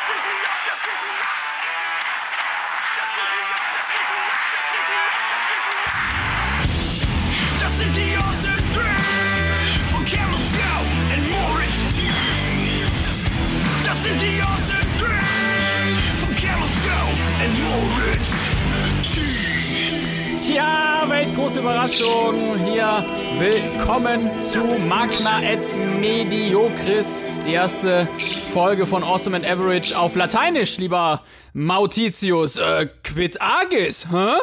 Das große Überraschung. Hier willkommen zu Magna et Mediocris, die erste Folge von Awesome and Average auf Lateinisch, lieber Mautitius. Äh, quid agis, hä?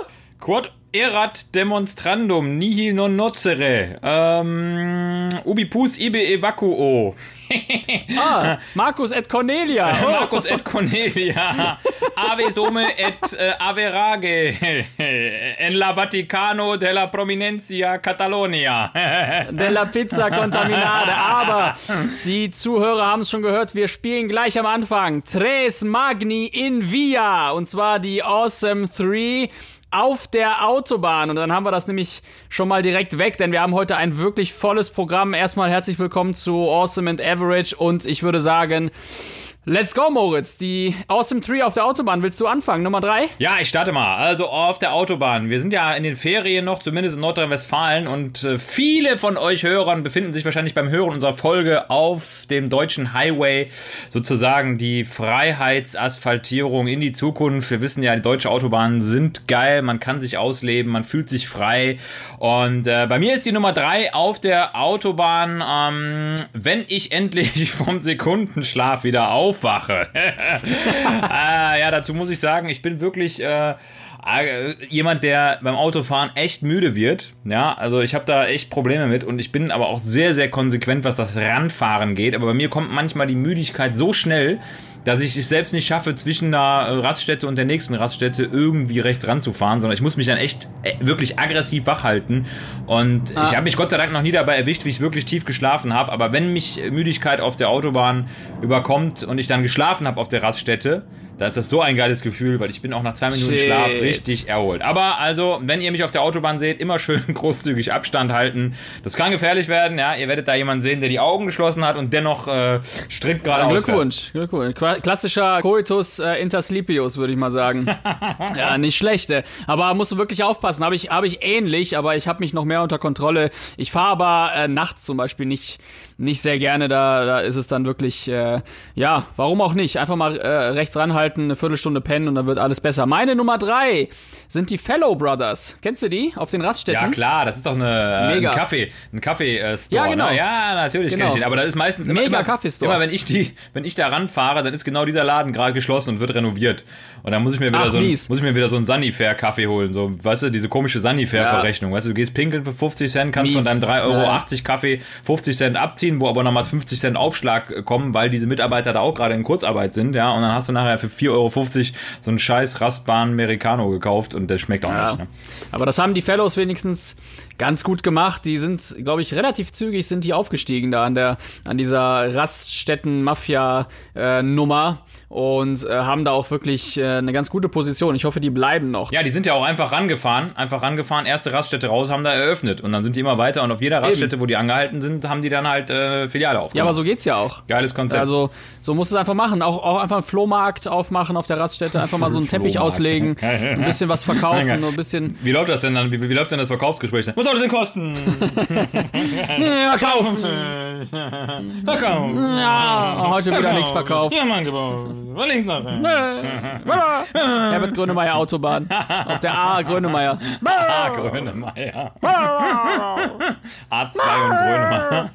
Quod erat demonstrandum nihil non nocere. Ähm, ubi pus ibe evacuo. Ah, Marcus et Cornelia. Oh. Marcus et Cornelia. Ave summe et äh, average. En la Vaticano della Prominencia Catalonia. Della Pizza Contaminade. Aber die Zuhörer haben es schon gehört, wir spielen gleich am Anfang Tres Magni in Via. Und zwar die Awesome 3 auf der Autobahn. Und dann haben wir das nämlich schon mal direkt weg, denn wir haben heute ein wirklich volles Programm. Erstmal herzlich willkommen zu Awesome and Average. Und ich würde sagen, let's go, Moritz. Die Awesome 3 auf der Autobahn. Willst du anfangen? Nummer 3? Ja, ich starte mal. Also auf der Autobahn. Wir sind ja in den Ferien noch, zumindest in Nordrhein-Westfalen. Und äh, viele von euch Hörern befinden sich wahrscheinlich beim Hören unserer Folge auf dem deutschen Highway. Sozusagen die Freiheitsasphaltierung in die Zukunft. Wir wissen ja, die deutsche Autobahnen sind geil. Man kann sich ausleben, man fühlt sich frei. Und äh, bei mir ist die Nummer 3 auf der Autobahn. Ähm, wenn ich endlich vom Sekundenschlaf wieder aufwache. ah, ja, dazu muss ich sagen, ich bin wirklich äh, äh, jemand, der beim Autofahren echt müde wird. Ja, also ich habe da echt Probleme mit und ich bin aber auch sehr, sehr konsequent, was das Ranfahren geht. Aber bei mir kommt manchmal die Müdigkeit so schnell, dass ich es selbst nicht schaffe, zwischen einer Raststätte und der nächsten Raststätte irgendwie rechts ranzufahren, sondern ich muss mich dann echt äh, wirklich aggressiv wach halten. Und ich habe mich Gott sei Dank noch nie dabei erwischt, wie ich wirklich tief geschlafen habe. Aber wenn mich Müdigkeit auf der Autobahn überkommt und ich dann geschlafen habe auf der Raststätte, da ist das so ein geiles Gefühl, weil ich bin auch nach zwei Minuten Shit. Schlaf richtig erholt. Aber also, wenn ihr mich auf der Autobahn seht, immer schön großzügig Abstand halten. Das kann gefährlich werden, ja. Ihr werdet da jemanden sehen, der die Augen geschlossen hat und dennoch äh, strikt geradeaus fährt. Glückwunsch, Glückwunsch. Klassischer Coitus äh, intersleepius, würde ich mal sagen. ja, nicht schlecht. Äh. Aber musst du wirklich aufpassen. Habe ich, hab ich ähnlich, aber ich habe mich noch mehr unter Kontrolle. Ich fahre aber äh, nachts zum Beispiel nicht, nicht sehr gerne. Da, da ist es dann wirklich, äh, ja, warum auch nicht? Einfach mal äh, rechts ranhalten, eine Viertelstunde pennen und dann wird alles besser. Meine Nummer drei sind die Fellow Brothers. Kennst du die? Auf den Raststätten? Ja klar, das ist doch eine, äh, Mega. ein Kaffee, ein Kaffee-Store. Ja, genau. Ne? Ja, natürlich Genau. kenn ich den. Aber das ist meistens immer, Mega immer, Kaffeestore. immer wenn ich die, wenn ich da ranfahre, dann ist genau dieser Laden gerade geschlossen und wird renoviert. Und dann muss ich mir wieder Ach, so ein, mies. muss ich mir wieder so einen Sunnyfair-Kaffee holen. So, weißt du, diese komische Sunnyfair-Verrechnung. Weißt du, du gehst pinkeln für 50 Cent, kannst Mies. von deinem 3,80 Euro Ja. Kaffee 50 Cent abziehen, wo aber nochmal 50 Cent Aufschlag äh, kommen, weil diese Mitarbeiter da auch gerade in Kurzarbeit sind, ja. Und dann hast du nachher für 4,50 Euro so einen scheiß Rastbahn Americano gekauft und der schmeckt auch Ja. nicht. Ne? Aber das haben die Fellows wenigstens ganz gut gemacht. Die sind, glaube ich, relativ zügig sind die aufgestiegen da an der an dieser Raststätten Mafia äh, und äh, haben da auch wirklich äh, eine ganz gute Position. Ich hoffe, die bleiben noch. Ja, die sind ja auch einfach rangefahren, einfach rangefahren, erste Raststätte raus, haben da eröffnet und dann sind die immer weiter und auf jeder Raststätte, wo die angehalten sind, haben die dann halt äh, Filiale aufgemacht. Ja, aber so geht's ja auch. Geiles Konzept. Also, so musst du es einfach machen. Auch, auch einfach einen Flohmarkt aufmachen auf der Raststätte, einfach mal so einen Teppich auslegen, ein bisschen was verkaufen, Geil. ein bisschen. wie läuft das denn dann? Wie, wie läuft denn das Verkaufsgespräch? Dann? Was soll das denn kosten? Ja, Verkaufen! Verkaufen! Ja, heute wieder nichts verkauft. Ja. Was links noch? Herbert Grönemeyer Autobahn. Auf der A Grönemeyer. Ah, Grönemeyer. A2 und Grönemeyer.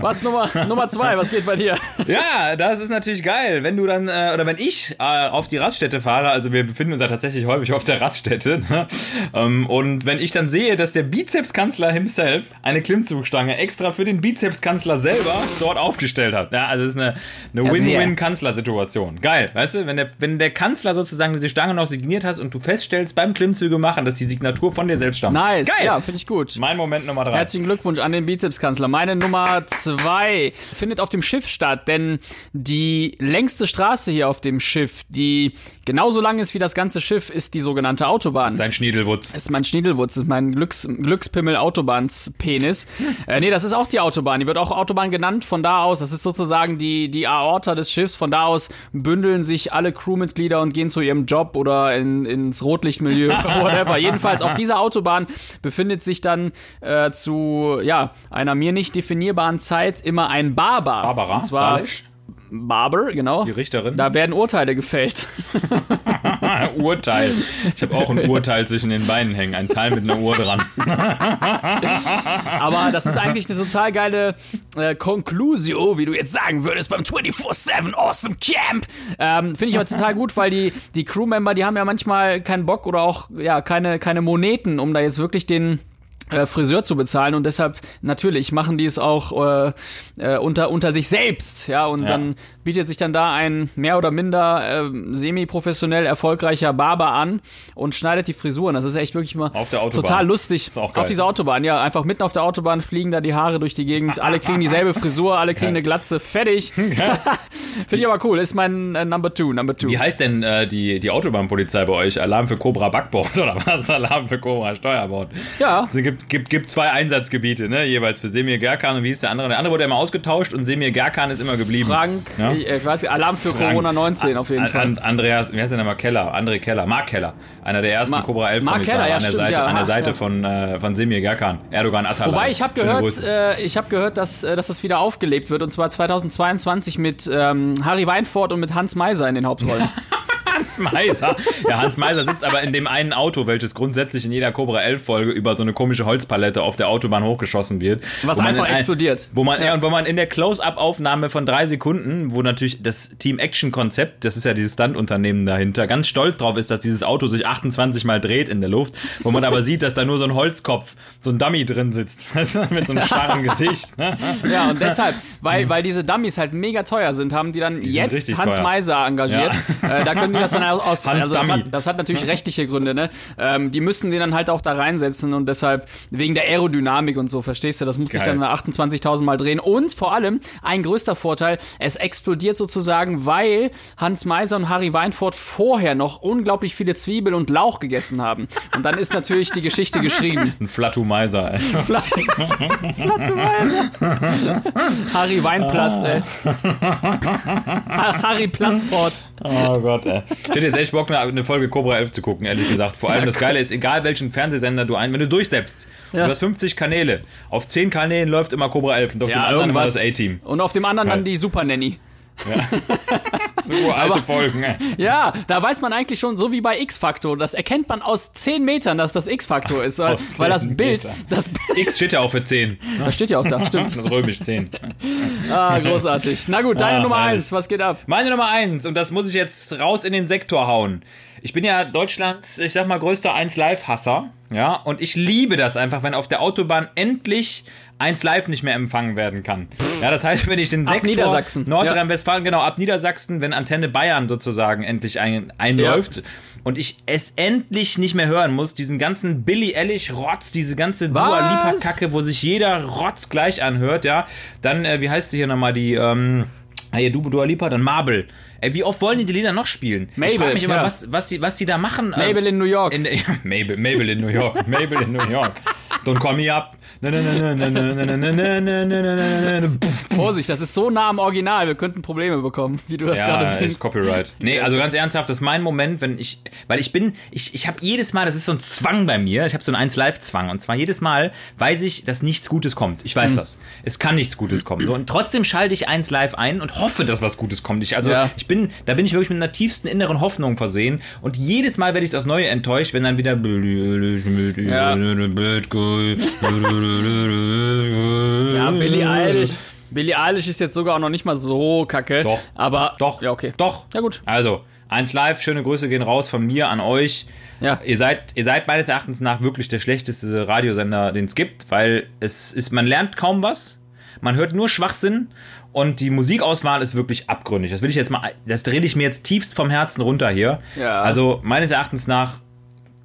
Was Nummer, Nummer zwei? Was geht bei dir? Ja, das ist natürlich geil. Wenn du dann, äh, oder wenn ich äh, auf die Raststätte fahre, also wir befinden uns ja tatsächlich häufig auf der Raststätte, ne? ähm, und wenn ich dann sehe, dass der Bizepskanzler himself eine Klimmzugstange extra für den Bizepskanzler selber dort aufgestellt hat. Ja, also das ist eine, eine. Win-Win-Kanzlersituation. Geil, weißt du, wenn der, wenn der Kanzler sozusagen diese Stange noch signiert hast und du feststellst beim Klimmzüge machen, dass die Signatur von dir selbst stammt. Nice. Geil. Ja, finde ich gut. Mein Moment Nummer drei. Herzlichen Glückwunsch an den Bizepskanzler. Meine Nummer zwei findet auf dem Schiff statt, denn die längste Straße hier auf dem Schiff, die genauso lang ist wie das ganze Schiff ist die sogenannte Autobahn. Dein Schniedelwutz. Ist mein Schniedelwutz, ist mein Glücks, Glückspimmel Autobahnspenis. äh, nee, das ist auch die Autobahn. Die wird auch Autobahn genannt von da aus. Das ist sozusagen die, die Aorta des Schiffs. Von da aus bündeln sich alle Crewmitglieder und gehen zu ihrem Job oder in, ins Rotlichtmilieu, whatever. Jedenfalls auf dieser Autobahn befindet sich dann äh, zu ja, einer mir nicht definierbaren Zeit immer ein Barber. Barbara, Und zwar Salisch, Barber, genau. die Richterin. Da werden Urteile gefällt. Urteil. Ich habe auch ein Urteil zwischen den Beinen hängen. Ein Teil mit einer Uhr dran. Aber das ist eigentlich eine total geile äh, Conclusio, wie du jetzt sagen würdest, beim 24-7 Awesome Camp. Ähm, Finde ich aber total gut, weil die, die Crewmember, die haben ja manchmal keinen Bock oder auch ja keine, keine Moneten, um da jetzt wirklich den äh, Friseur zu bezahlen und deshalb natürlich machen die es auch äh, äh, unter unter sich selbst ja und Ja. dann bietet sich dann da ein mehr oder minder äh, semi-professionell erfolgreicher Barber an und schneidet die Frisuren das ist echt wirklich mal total lustig auf dieser Autobahn ja einfach mitten auf der Autobahn fliegen da die Haare durch die Gegend alle kriegen dieselbe Frisur alle kriegen eine Glatze fertig finde ich aber cool ist mein äh, Number Two Number Two Wie heißt denn äh, die, die Autobahnpolizei bei euch? Alarm für Cobra Backbord oder was? Alarm für Cobra Steuerbord. ja Es gibt, gibt, gibt zwei Einsatzgebiete, ne? Jeweils für Semir Gerkan und wie hieß der andere? Der andere wurde immer ausgetauscht und Semir Gerkan ist immer geblieben. Frank Ja? ich, weiß nicht, Alarm für Frank. Corona 19 auf jeden An- Fall An, Andreas, wie heißt der nochmal? Keller, André Keller, Mark Keller, einer der ersten Ma- Cobra 11 Mark Keller, ja, an der stimmt, Seite, ja. an der Seite von, äh, von Semir Gerkan, Erdogan Atalan. Wobei ich habe gehört, äh, ich habe gehört, dass, äh, dass das wieder aufgelebt wird und zwar 2022 mit ähm, Harry Weinfurt und mit Hans Meiser in den Hauptrollen. Hans Meiser. Ja, Hans Meiser sitzt aber in dem einen Auto, welches grundsätzlich in jeder Cobra 11 Folge über so eine komische Holzpalette auf der Autobahn hochgeschossen wird. Was einfach in ein- explodiert. Wo man, ja. und wo man in der Close-Up-Aufnahme von drei Sekunden, wo natürlich das Team Action-Konzept, das ist ja dieses Stunt-Unternehmen dahinter, ganz stolz drauf ist, dass dieses Auto sich 28 Mal dreht in der Luft, wo man aber sieht, dass da nur so ein Holzkopf, so ein Dummy drin sitzt, weißt du, mit so einem starren Gesicht. Ja, und deshalb, weil, weil diese Dummies halt mega teuer sind, haben die dann sind jetzt Hans teuer. Meiser engagiert. Äh, da können die das dann aus. Also das, hat, das hat natürlich rechtliche Gründe, ne? Ähm, die müssen den dann halt auch da reinsetzen und deshalb wegen der Aerodynamik und so, verstehst du? Das muss sich Geil. dann 28.000 Mal drehen. Und vor allem ein größter Vorteil, es explodiert sozusagen, weil Hans Meiser und Harry Weinfurt vorher noch unglaublich viele Zwiebel und Lauch gegessen haben. Und dann ist natürlich die Geschichte geschrieben. Ein Flatu Meiser, ey. Flatterweise. Harry Weinplatz, ey. Ha- Harry Platzfort. Oh Gott, ey. Ich hätte jetzt echt Bock, eine- Folge Cobra 11 zu gucken, ehrlich gesagt. Vor allem Ja, das Geile ist, egal welchen Fernsehsender du ein, wenn du durchsetzt, du hast 50 Kanäle, auf 10 Kanälen läuft immer Cobra 11 und auf dem anderen immer das A-Team. Und auf dem anderen Geil. dann die Super Nanny. Nur alte Folgen, ey. Ja, da weiß man eigentlich schon, so wie bei X-Factor, das erkennt man aus 10 Metern, dass das X-Factor ist, weil, Aus 10 weil das Bild, das, X steht ja auch für 10. das steht ja auch da, stimmt. Das römisch 10. Ah, großartig. Na gut, deine Ah, Nummer. 1, was geht ab? Meine Nummer 1, und das muss ich jetzt raus in den Sektor hauen. Ich bin ja Deutschlands, ich sag mal, größter 1 Live-Hasser. Ja, und ich liebe das einfach, wenn auf der Autobahn endlich 1 Live nicht mehr empfangen werden kann. Ja, das heißt, wenn ich den Ab Sektor Niedersachsen. Nordrhein-Westfalen, genau, ab Niedersachsen, wenn Antenne Bayern sozusagen endlich ein, einläuft und ich es endlich nicht mehr hören muss, diesen ganzen Billy Eilish Rotz, diese ganze Dua Was? Lipa Kacke, wo sich jeder Rotz gleich anhört, ja, dann, äh, wie heißt sie hier nochmal, die, ähm, Ah, hier, du, Dua Lipa, dann Marble. Ey, wie oft wollen die die Lieder noch spielen? Mabel, ich frage mich immer, ja. was, was, die, was die da machen. Mabel in New York. In, ja, Mabel, Mabel in New York. Mabel in New York. Don't call me up. Vorsicht, das ist so nah am Original. Wir könnten Probleme bekommen, wie du das ja, gerade siehst. Copyright. Nee, also ganz ernsthaft, das ist mein Moment, wenn ich, weil ich bin, ich, ich habe jedes Mal, das ist so ein Zwang bei mir. Ich habe so einen 1-Live-Zwang. Und zwar jedes Mal weiß ich, dass nichts Gutes kommt. Ich weiß mhm. das. Es kann nichts Gutes kommen. So, und trotzdem schalte ich 1 Live ein und hoffe, dass was Gutes kommt. Ich, also, ja. ich bin, da bin ich wirklich mit einer tiefsten inneren Hoffnung versehen und jedes Mal werde ich aufs Neue enttäuscht, wenn dann wieder Ja. Ja, Billie Eilish. Billie Eilish ist jetzt sogar auch noch nicht mal so kacke. Doch. Aber. Doch, Ja, okay. Doch. Ja, gut. Also, 1 Live, schöne Grüße gehen raus von mir an euch. Ja. Ihr seid, ihr seid meines Erachtens nach wirklich der schlechteste Radiosender, den es gibt, weil es ist, man lernt kaum was, man hört nur Schwachsinn und die Musikauswahl ist wirklich abgründig. Das will ich jetzt mal, das rede ich mir jetzt tiefst vom Herzen runter hier. Ja. Also, meines Erachtens nach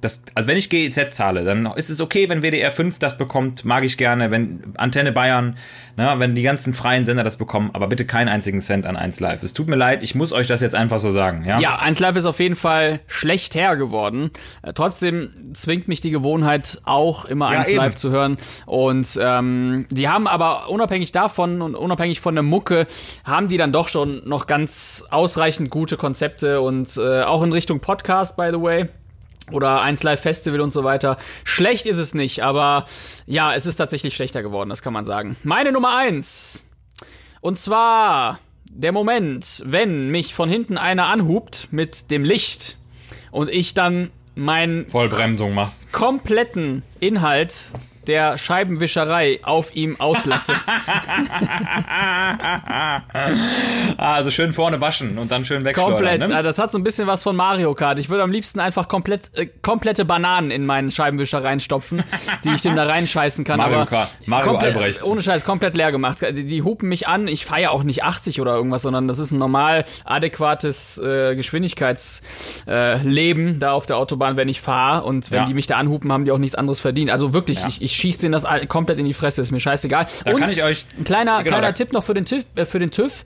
das, also wenn ich GEZ zahle, dann ist es okay, wenn WDR 5 das bekommt, mag ich gerne, wenn Antenne Bayern, ne, wenn die ganzen freien Sender das bekommen, aber bitte keinen einzigen Cent an 1 Live. Es tut mir leid, ich muss euch das jetzt einfach so sagen, ja? Ja, 1 Live ist auf jeden Fall schlecht her geworden. Äh, trotzdem zwingt mich die Gewohnheit auch immer Ja, 1 eben. Live zu hören. Und ähm, die haben aber unabhängig davon und unabhängig von der Mucke, haben die dann doch schon noch ganz ausreichend gute Konzepte und äh, auch in Richtung Podcast, by the way. Oder 1 Live Festival und so weiter. Schlecht ist es nicht, aber ja, es ist tatsächlich schlechter geworden, das kann man sagen. Meine Nummer 1. Und zwar der Moment, wenn mich von hinten einer anhupt mit dem Licht und ich dann meinen Vollbremsung machst. kompletten Inhalt der Scheibenwischerei auf ihm auslasse. Ah, also schön vorne waschen und dann schön wegschleudern. Komplett. Ne? Das hat so ein bisschen was von Mario Kart. Ich würde am liebsten einfach komplett, äh, komplette Bananen in meinen Scheibenwischer reinstopfen, die ich dem da reinscheißen kann. Mario aber Kart. Mario komplett, Albrecht. Ohne Scheiß, komplett leer gemacht. Die, die hupen mich an. Ich fahre ja auch nicht 80 oder irgendwas, sondern das ist ein normal adäquates äh, Geschwindigkeitsleben äh, da auf der Autobahn, wenn ich fahre. Und wenn Ja. die mich da anhupen, haben die auch nichts anderes verdient. Also wirklich, Ja. ich, ich schieße denen das komplett in die Fresse. Ist mir scheißegal. Da Und kann ich euch- ein kleiner, Genau, kleiner Tipp noch für den TÜV. Äh, für den TÜV.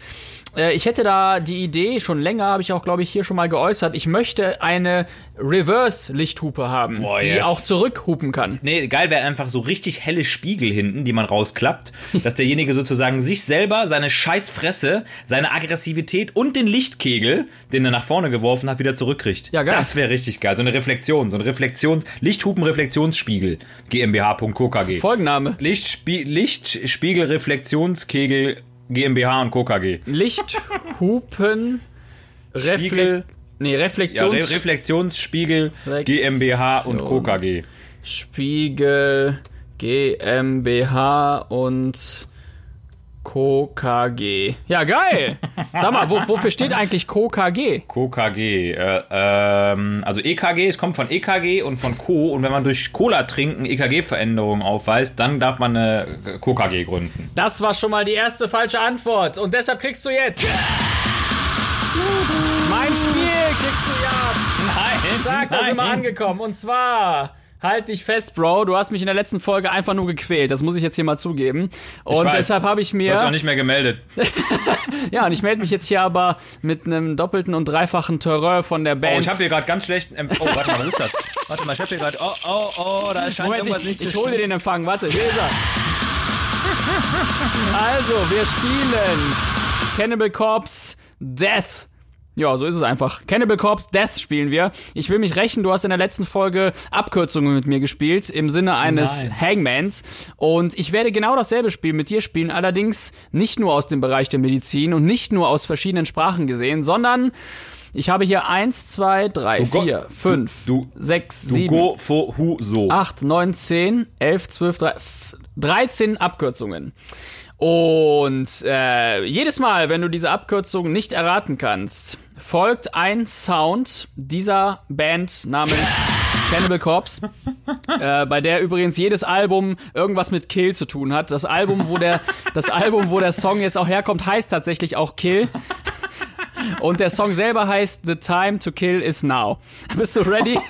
Äh, Ich hätte da die Idee, schon länger habe ich auch, glaube ich, hier schon mal geäußert, ich möchte eine Reverse-Lichthupe haben, Boah, die yes. auch zurückhupen kann. Nee, geil wäre einfach so richtig helle Spiegel hinten, die man rausklappt, dass derjenige sozusagen sich selber, seine Scheißfresse, seine Aggressivität und den Lichtkegel, den er nach vorne geworfen hat, wieder zurückkriegt. Ja, geil. Das wäre richtig geil. So eine Reflexion, so ein Reflexions, Lichthupen-Reflexionsspiegel. GmbH.KG. Folgenname. Lichtspie Lichtspiegelreflexionskegel GmbH und KKG. Lichthupen, Spiegel, Reflekt, nee, ja, Re Reflexions, Reflexionsspiegel GmbH und KKG. Spiegel, GmbH und KKG. Ja, geil. Sag mal, wo, wofür steht eigentlich KKG? KKG, äh, ähm, also EKG, es kommt von EKG und von Co. Und wenn man durch Cola trinken EKG-Veränderungen aufweist, dann darf man eine KKG gründen. Das war schon mal die erste falsche Antwort. Und deshalb kriegst du jetzt. Mein Spiel kriegst du ja. Nein, Zack, da sind wir angekommen. Und zwar. Halt dich fest, Bro. Du hast mich in der letzten Folge einfach nur gequält. Das muss ich jetzt hier mal zugeben. Und weiß. deshalb habe ich Du hast auch mir. nicht mehr gemeldet. Ja, und ich melde mich jetzt hier aber mit einem doppelten und dreifachen Terrain von der Oh, Band. ich habe hier gerade ganz schlecht. Oh, warte mal, was ist das? Warte mal, ich habe hier gerade. Oh, oh, oh, da scheint Moment, irgendwas ich, nicht ich hole dir den Empfang. Warte, hier ist er. Also, wir spielen Cannibal Corpse Death. Ja, so ist es einfach. Cannibal Corpse Death spielen wir. Ich will mich rächen, du hast in der letzten Folge Abkürzungen mit mir gespielt, im Sinne eines Nein. Hangmans. Und ich werde genau dasselbe Spiel mit dir spielen, allerdings nicht nur aus dem Bereich der Medizin und nicht nur aus verschiedenen Sprachen gesehen, sondern ich habe hier 1, 2, 3, Gott, 4, 5, du- 6, Du 7, go fo hu so. 8, 9, 10, 11, 12, 13, 13 Abkürzungen. Und äh, jedes Mal, wenn du diese Abkürzung nicht erraten kannst, folgt ein Sound dieser Band namens Cannibal Corpse, äh, bei der übrigens jedes Album irgendwas mit Kill zu tun hat. Das Album, wo der, das Album, wo der Song jetzt auch herkommt, heißt tatsächlich auch Kill. Und der Song selber heißt The Time to Kill is Now. Bist du ready?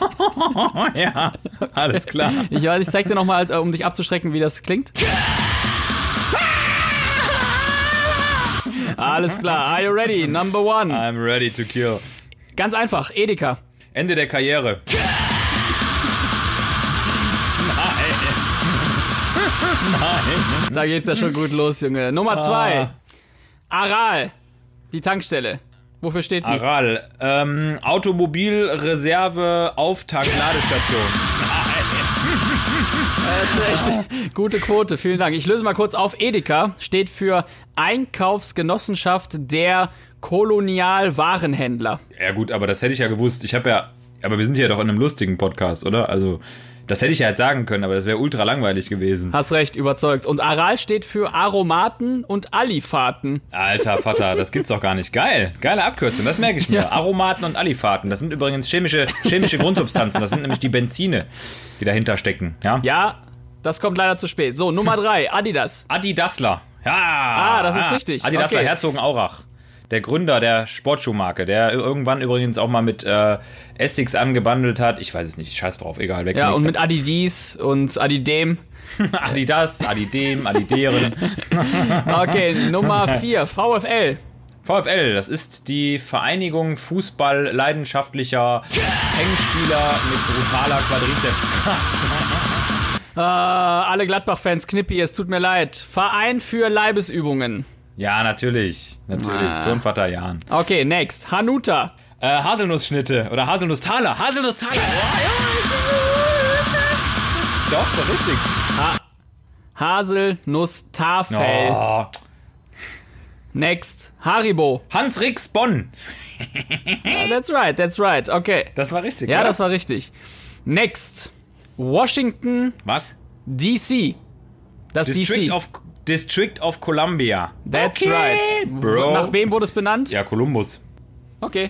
Ja, alles klar. Ich, ich zeig dir nochmal, um dich abzuschrecken, wie das klingt. Alles klar. Are you ready? Number one. I'm ready to kill. Ganz einfach. Edeka. Ende der Karriere. Da geht's ja schon gut los, Junge. Nummer zwei. Aral. Die Tankstelle. Wofür steht die? Aral. Ähm, Automobilreserve Auftakt Ladestation. Das ist eine echt gute Quote. Vielen Dank. Ich löse mal kurz auf. Edeka steht für Einkaufsgenossenschaft der Kolonialwarenhändler. Ja gut, aber das hätte ich ja gewusst. Ich habe ja, aber wir sind ja doch in einem lustigen Podcast, oder? Also das hätte ich ja jetzt sagen können, aber das wäre ultra langweilig gewesen. Hast recht, überzeugt. Und Aral steht für Aromaten und Alifaten. Alter Vater, das gibt's doch gar nicht. Geil, geile Abkürzung, das merke ich mir. Ja. Aromaten und Alifaten, das sind übrigens chemische, chemische Grundsubstanzen. Das sind nämlich die Benzine, die dahinter stecken. Ja. Ja, das kommt leider zu spät. So, Nummer drei, Adidas. Adidasler. Ja. Ah, das ist richtig. Adidasler, Okay. Herzogenaurach. der Gründer der Sportschuhmarke, der irgendwann übrigens auch mal mit äh, Essex angebandelt hat. Ich weiß es nicht, scheiß drauf, egal. Wer Ja, und mit Adidis und Adidem. Adidas, Adidem, Adideren. Okay, Nummer 4, VfL. VfL, das ist die Vereinigung Fußball leidenschaftlicher Engspieler mit brutaler Quadrizeps. Äh, alle Gladbach-Fans, Knippi, es tut mir leid. Verein für Leibesübungen. Ja, natürlich. Natürlich. Ah. Turnvater Jan. Okay, next. Hanuta. Äh, Haselnussschnitte oder Haselnusstaler. Haselnusstaler. Ja. Doch, ist doch richtig. Haselnuss-Tafel. Oh. Next. Haribo. Hans Rix Bonn. Ah, That's right, that's right. Okay. Das war richtig. Ja, oder? das war richtig. Next. Washington, Was? D.C. Das District D.C. of, District of Columbia. That's Okay, right. Bro. Nach wem wurde es benannt? Ja, Columbus. Okay.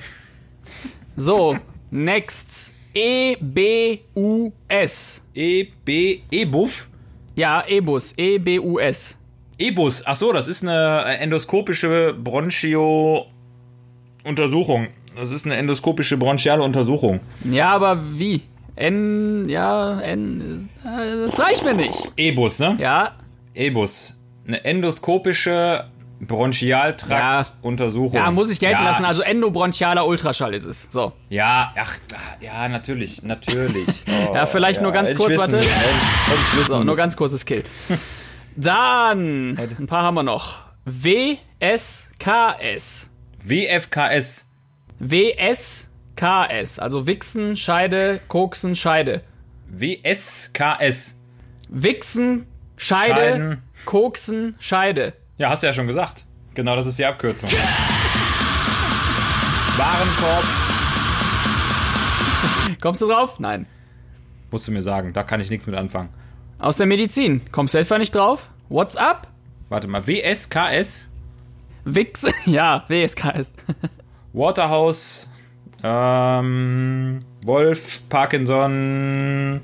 So, next. E E-B-U-S. E, B, E-Buff. Ja, E-Bus. E-B-U-S. E-Bus. Ach so, das ist eine endoskopische Bronchio-Untersuchung. Das ist eine endoskopische bronchiale Untersuchung. Ja, aber wie? N, ja, N, das reicht mir nicht. E-Bus, ne? Ja, E-Bus. Eine endoskopische Bronchialtrakt-Untersuchung. ja, muss ich gelten Ja, lassen. Also endobronchialer Ultraschall ist es. So. Ja, ach, ja, natürlich, natürlich. Oh, Ja, vielleicht nur ganz hätte ich kurz, warte. So, nur ganz kurzes Kill. Dann, ein paar haben wir noch. WSKS. WFKS. WSKS. Also Wichsen, Scheide, Koksen, Scheide. WSKS. Wichsen, Scheide, Scheiden. Koksen, Scheide. Ja, hast du ja schon gesagt. Genau, das ist die Abkürzung. Warenkorb. Kommst du drauf? Nein. Musst du mir sagen, da kann ich nichts mit anfangen. Aus der Medizin. Kommst du etwa nicht drauf? What's up? Warte mal, WSKS? Wichsen. Ja, WSKS. Waterhouse, ähm, Wolf, Parkinson,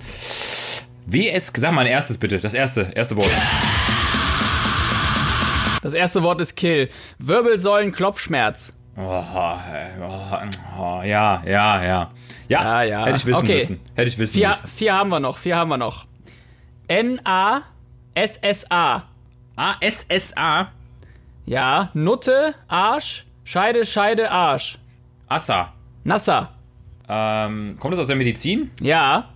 WS, sag mal ein erstes bitte, das erste, erste Wort. Das erste Wort ist Kill. Wirbelsäulen-Klopfschmerz. Oh, oh, oh, ja, ja, ja. Ja, ja. Hätte ich wissen Okay. müssen. Hätte ich wissen Vier, müssen. vier haben wir noch. Vier haben wir noch. N-A-S-S-A. A-S-S-A, Ja, Nutte, Arsch, Scheide, Scheide, Arsch. Assa. Nasser. Ähm, kommt das aus der Medizin? Ja.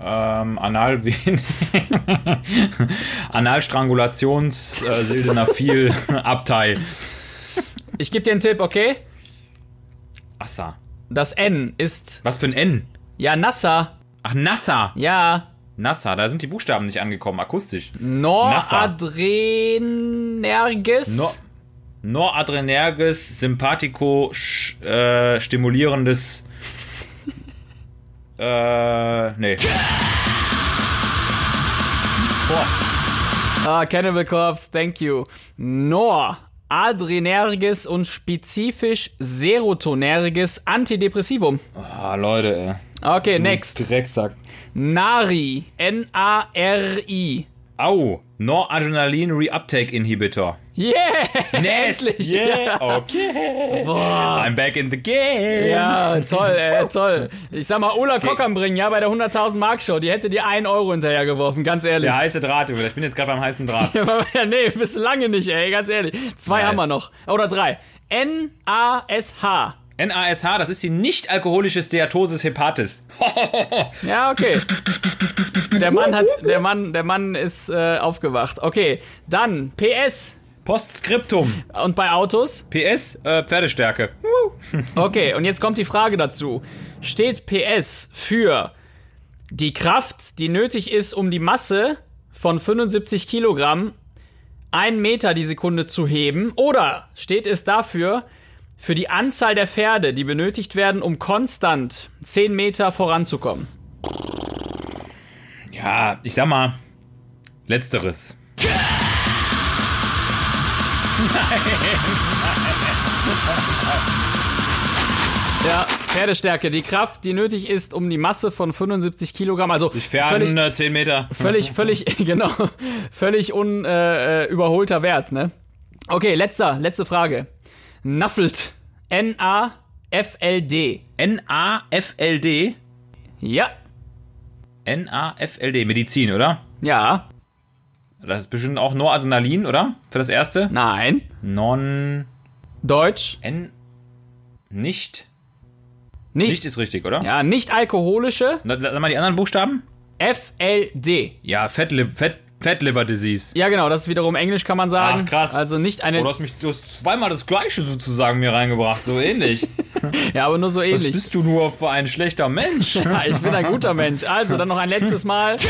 Ähm, Analven. Analstrangulations äh, Sildenafil Abtei. Ich gebe dir einen Tipp, okay? Assa. Das N ist. Was für ein N? Ja, Nasser. Ach, Nassa. Ja. Nassa, da sind die Buchstaben nicht angekommen, akustisch. Noradrenerges. No Noradrenerges, sympathico, äh, stimulierendes. äh, nee. Ah, Cannibal Corpse, thank you. Nor. Adrenerges und spezifisch serotonerges Antidepressivum. Ah, Leute, ey. Okay, next. Drecksack. Nari. N-A-R-I. Au, Noradrenalin Reuptake Inhibitor. Yeah! Endlich! Yeah, okay. I'm back in the game. Ja, toll, ey, toll. Ich sag mal, Ola Kockernbring, ja, bei der 100.000 Mark Show, die hätte dir einen Euro hinterhergeworfen, ganz ehrlich. Der heiße Draht, Junge. Ich bin jetzt gerade beim heißen Draht. Ja, nee, bis lange nicht, ey, ganz ehrlich. Zwei Nein. haben wir noch. Oder drei. N-A-S-H. NASH, das ist die nicht-alkoholische Steatosis hepatis. Ja, okay. Der Mann hat, der Mann, der Mann ist äh, aufgewacht. Okay, dann PS. Postskriptum. Und bei Autos? PS, äh, Pferdestärke. Okay, und jetzt kommt die Frage dazu. Steht PS für die Kraft, die nötig ist, um die Masse von 75 Kilogramm einen Meter die Sekunde zu heben? Oder steht es dafür für die Anzahl der Pferde, die benötigt werden, um konstant 10 Meter voranzukommen? Ja, ich sag mal, letzteres. Ja, Pferdestärke, die Kraft, die nötig ist, um die Masse von 75 Kilogramm, also Ich völlig, äh, 10 Meter. völlig, völlig, genau, völlig unüberholter äh, überholter Wert, ne? Okay, letzter, letzte Frage. Naffelt. N-A-F-L-D. N-A-F-L-D. Ja. N-A-F-L-D. Medizin, oder? Ja. Das ist bestimmt auch Noradrenalin, oder? Für das erste? Nein. Non. Deutsch. N. Nicht. Nicht. Nicht ist richtig, oder? Ja, nicht alkoholische. Sag mal die anderen Buchstaben. F-L-D. Ja, Fat, Liv Fat, Liver Disease. Ja, genau, das ist wiederum Englisch, kann man sagen. Ach, krass. Also nicht eine. Oh, du hast mich du hast zweimal das Gleiche sozusagen mir reingebracht. So ähnlich. ja, aber nur so Was ähnlich. bist du nur für ein schlechter Mensch? Ja, ich bin ein guter Mensch. Also, dann noch ein letztes Mal. Und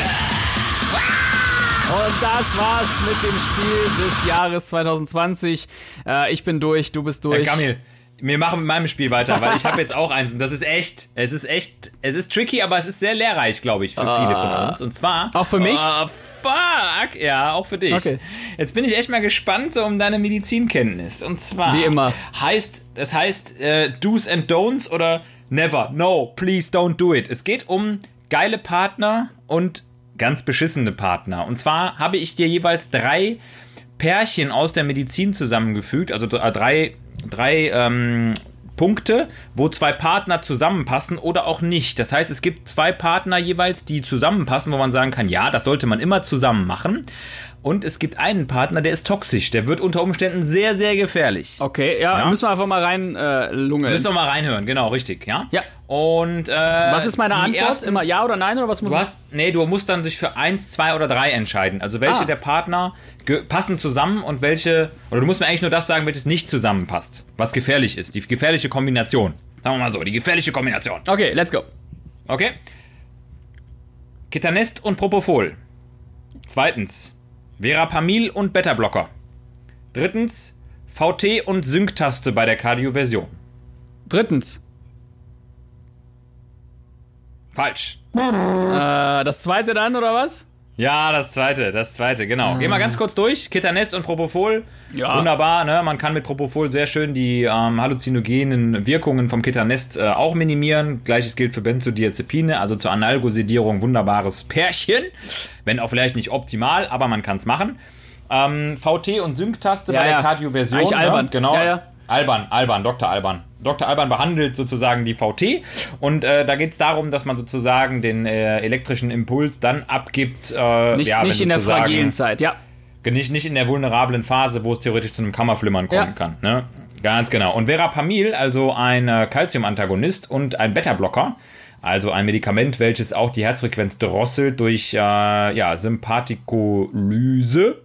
das war's mit dem Spiel des Jahres 2020. Äh, ich bin durch, du bist Herr durch. Gamil, wir machen mit meinem Spiel weiter, weil ich habe jetzt auch eins und das ist echt, es ist echt, es ist tricky, aber es ist sehr lehrreich, glaube ich, für viele von uns. Und zwar... Auch für mich? Oh, fuck! Ja, auch für dich. Okay. Jetzt bin ich echt mal gespannt so um deine Medizinkenntnis. Und zwar... Wie immer. Heißt, das heißt äh, Do's and Don'ts oder Never, no, please don't do it. Es geht um geile Partner und ganz beschissene Partner. Und zwar habe ich dir jeweils drei Pärchen aus der Medizin zusammengefügt, also dr- drei, drei ähm, Punkte, wo zwei Partner zusammenpassen oder auch nicht. Das heißt, es gibt zwei Partner jeweils, die zusammenpassen, wo man sagen kann, ja, das sollte man immer zusammen machen. Und es gibt einen Partner, der ist toxisch. Der wird unter Umständen sehr, sehr gefährlich. Okay, ja, Ja. müssen wir einfach mal rein äh, lungeln. Müssen wir mal reinhören, genau, richtig, ja? Ja. Und äh, Was ist meine Antwort? Ersten, Immer ja oder nein oder was muss Du hast, nee, du musst dann sich für eins, zwei oder drei entscheiden. Also welche Ah. der Partner passen zusammen und welche, oder du musst mir eigentlich nur das sagen, welches nicht zusammenpasst. Was gefährlich ist. Die gefährliche Kombination. Sagen wir mal so, die gefährliche Kombination. ich? Okay, let's go. Okay? Ketanest und Propofol. Zweitens, Verapamil und Beta-Blocker. Drittens, VT und Sync-Taste bei der Kardioversion. Drittens, Falsch. äh, das zweite dann oder was? Ja, das zweite, das zweite, genau. Gehen wir ganz kurz durch. Ketanest und Propofol. Ja. Wunderbar, ne? Man kann mit Propofol sehr schön die ähm, halluzinogenen Wirkungen vom Ketanest äh, auch minimieren. Gleiches gilt für Benzodiazepine, also zur Analgosedierung wunderbares Pärchen. Wenn auch vielleicht nicht optimal, aber man kann es machen. Ähm, VT und Sync-Taste Ja, bei ja. der Kardioversion. Eigentlich albern. Ne? Genau. Ja. Alban, Alban, Dr. Alban. Dr. Alban behandelt sozusagen die VT und äh, da geht es darum, dass man sozusagen den äh, elektrischen Impuls dann abgibt. Äh, Nicht, ja, nicht in der fragilen Zeit, ja. nicht, nicht in der vulnerablen Phase, wo es theoretisch zu einem Kammerflimmern kommen Ja. kann. Ne? Ganz genau. Und Verapamil, also ein äh, Calciumantagonist und ein Beta-Blocker, also ein Medikament, welches auch die Herzfrequenz drosselt durch äh, ja, Sympathikolyse.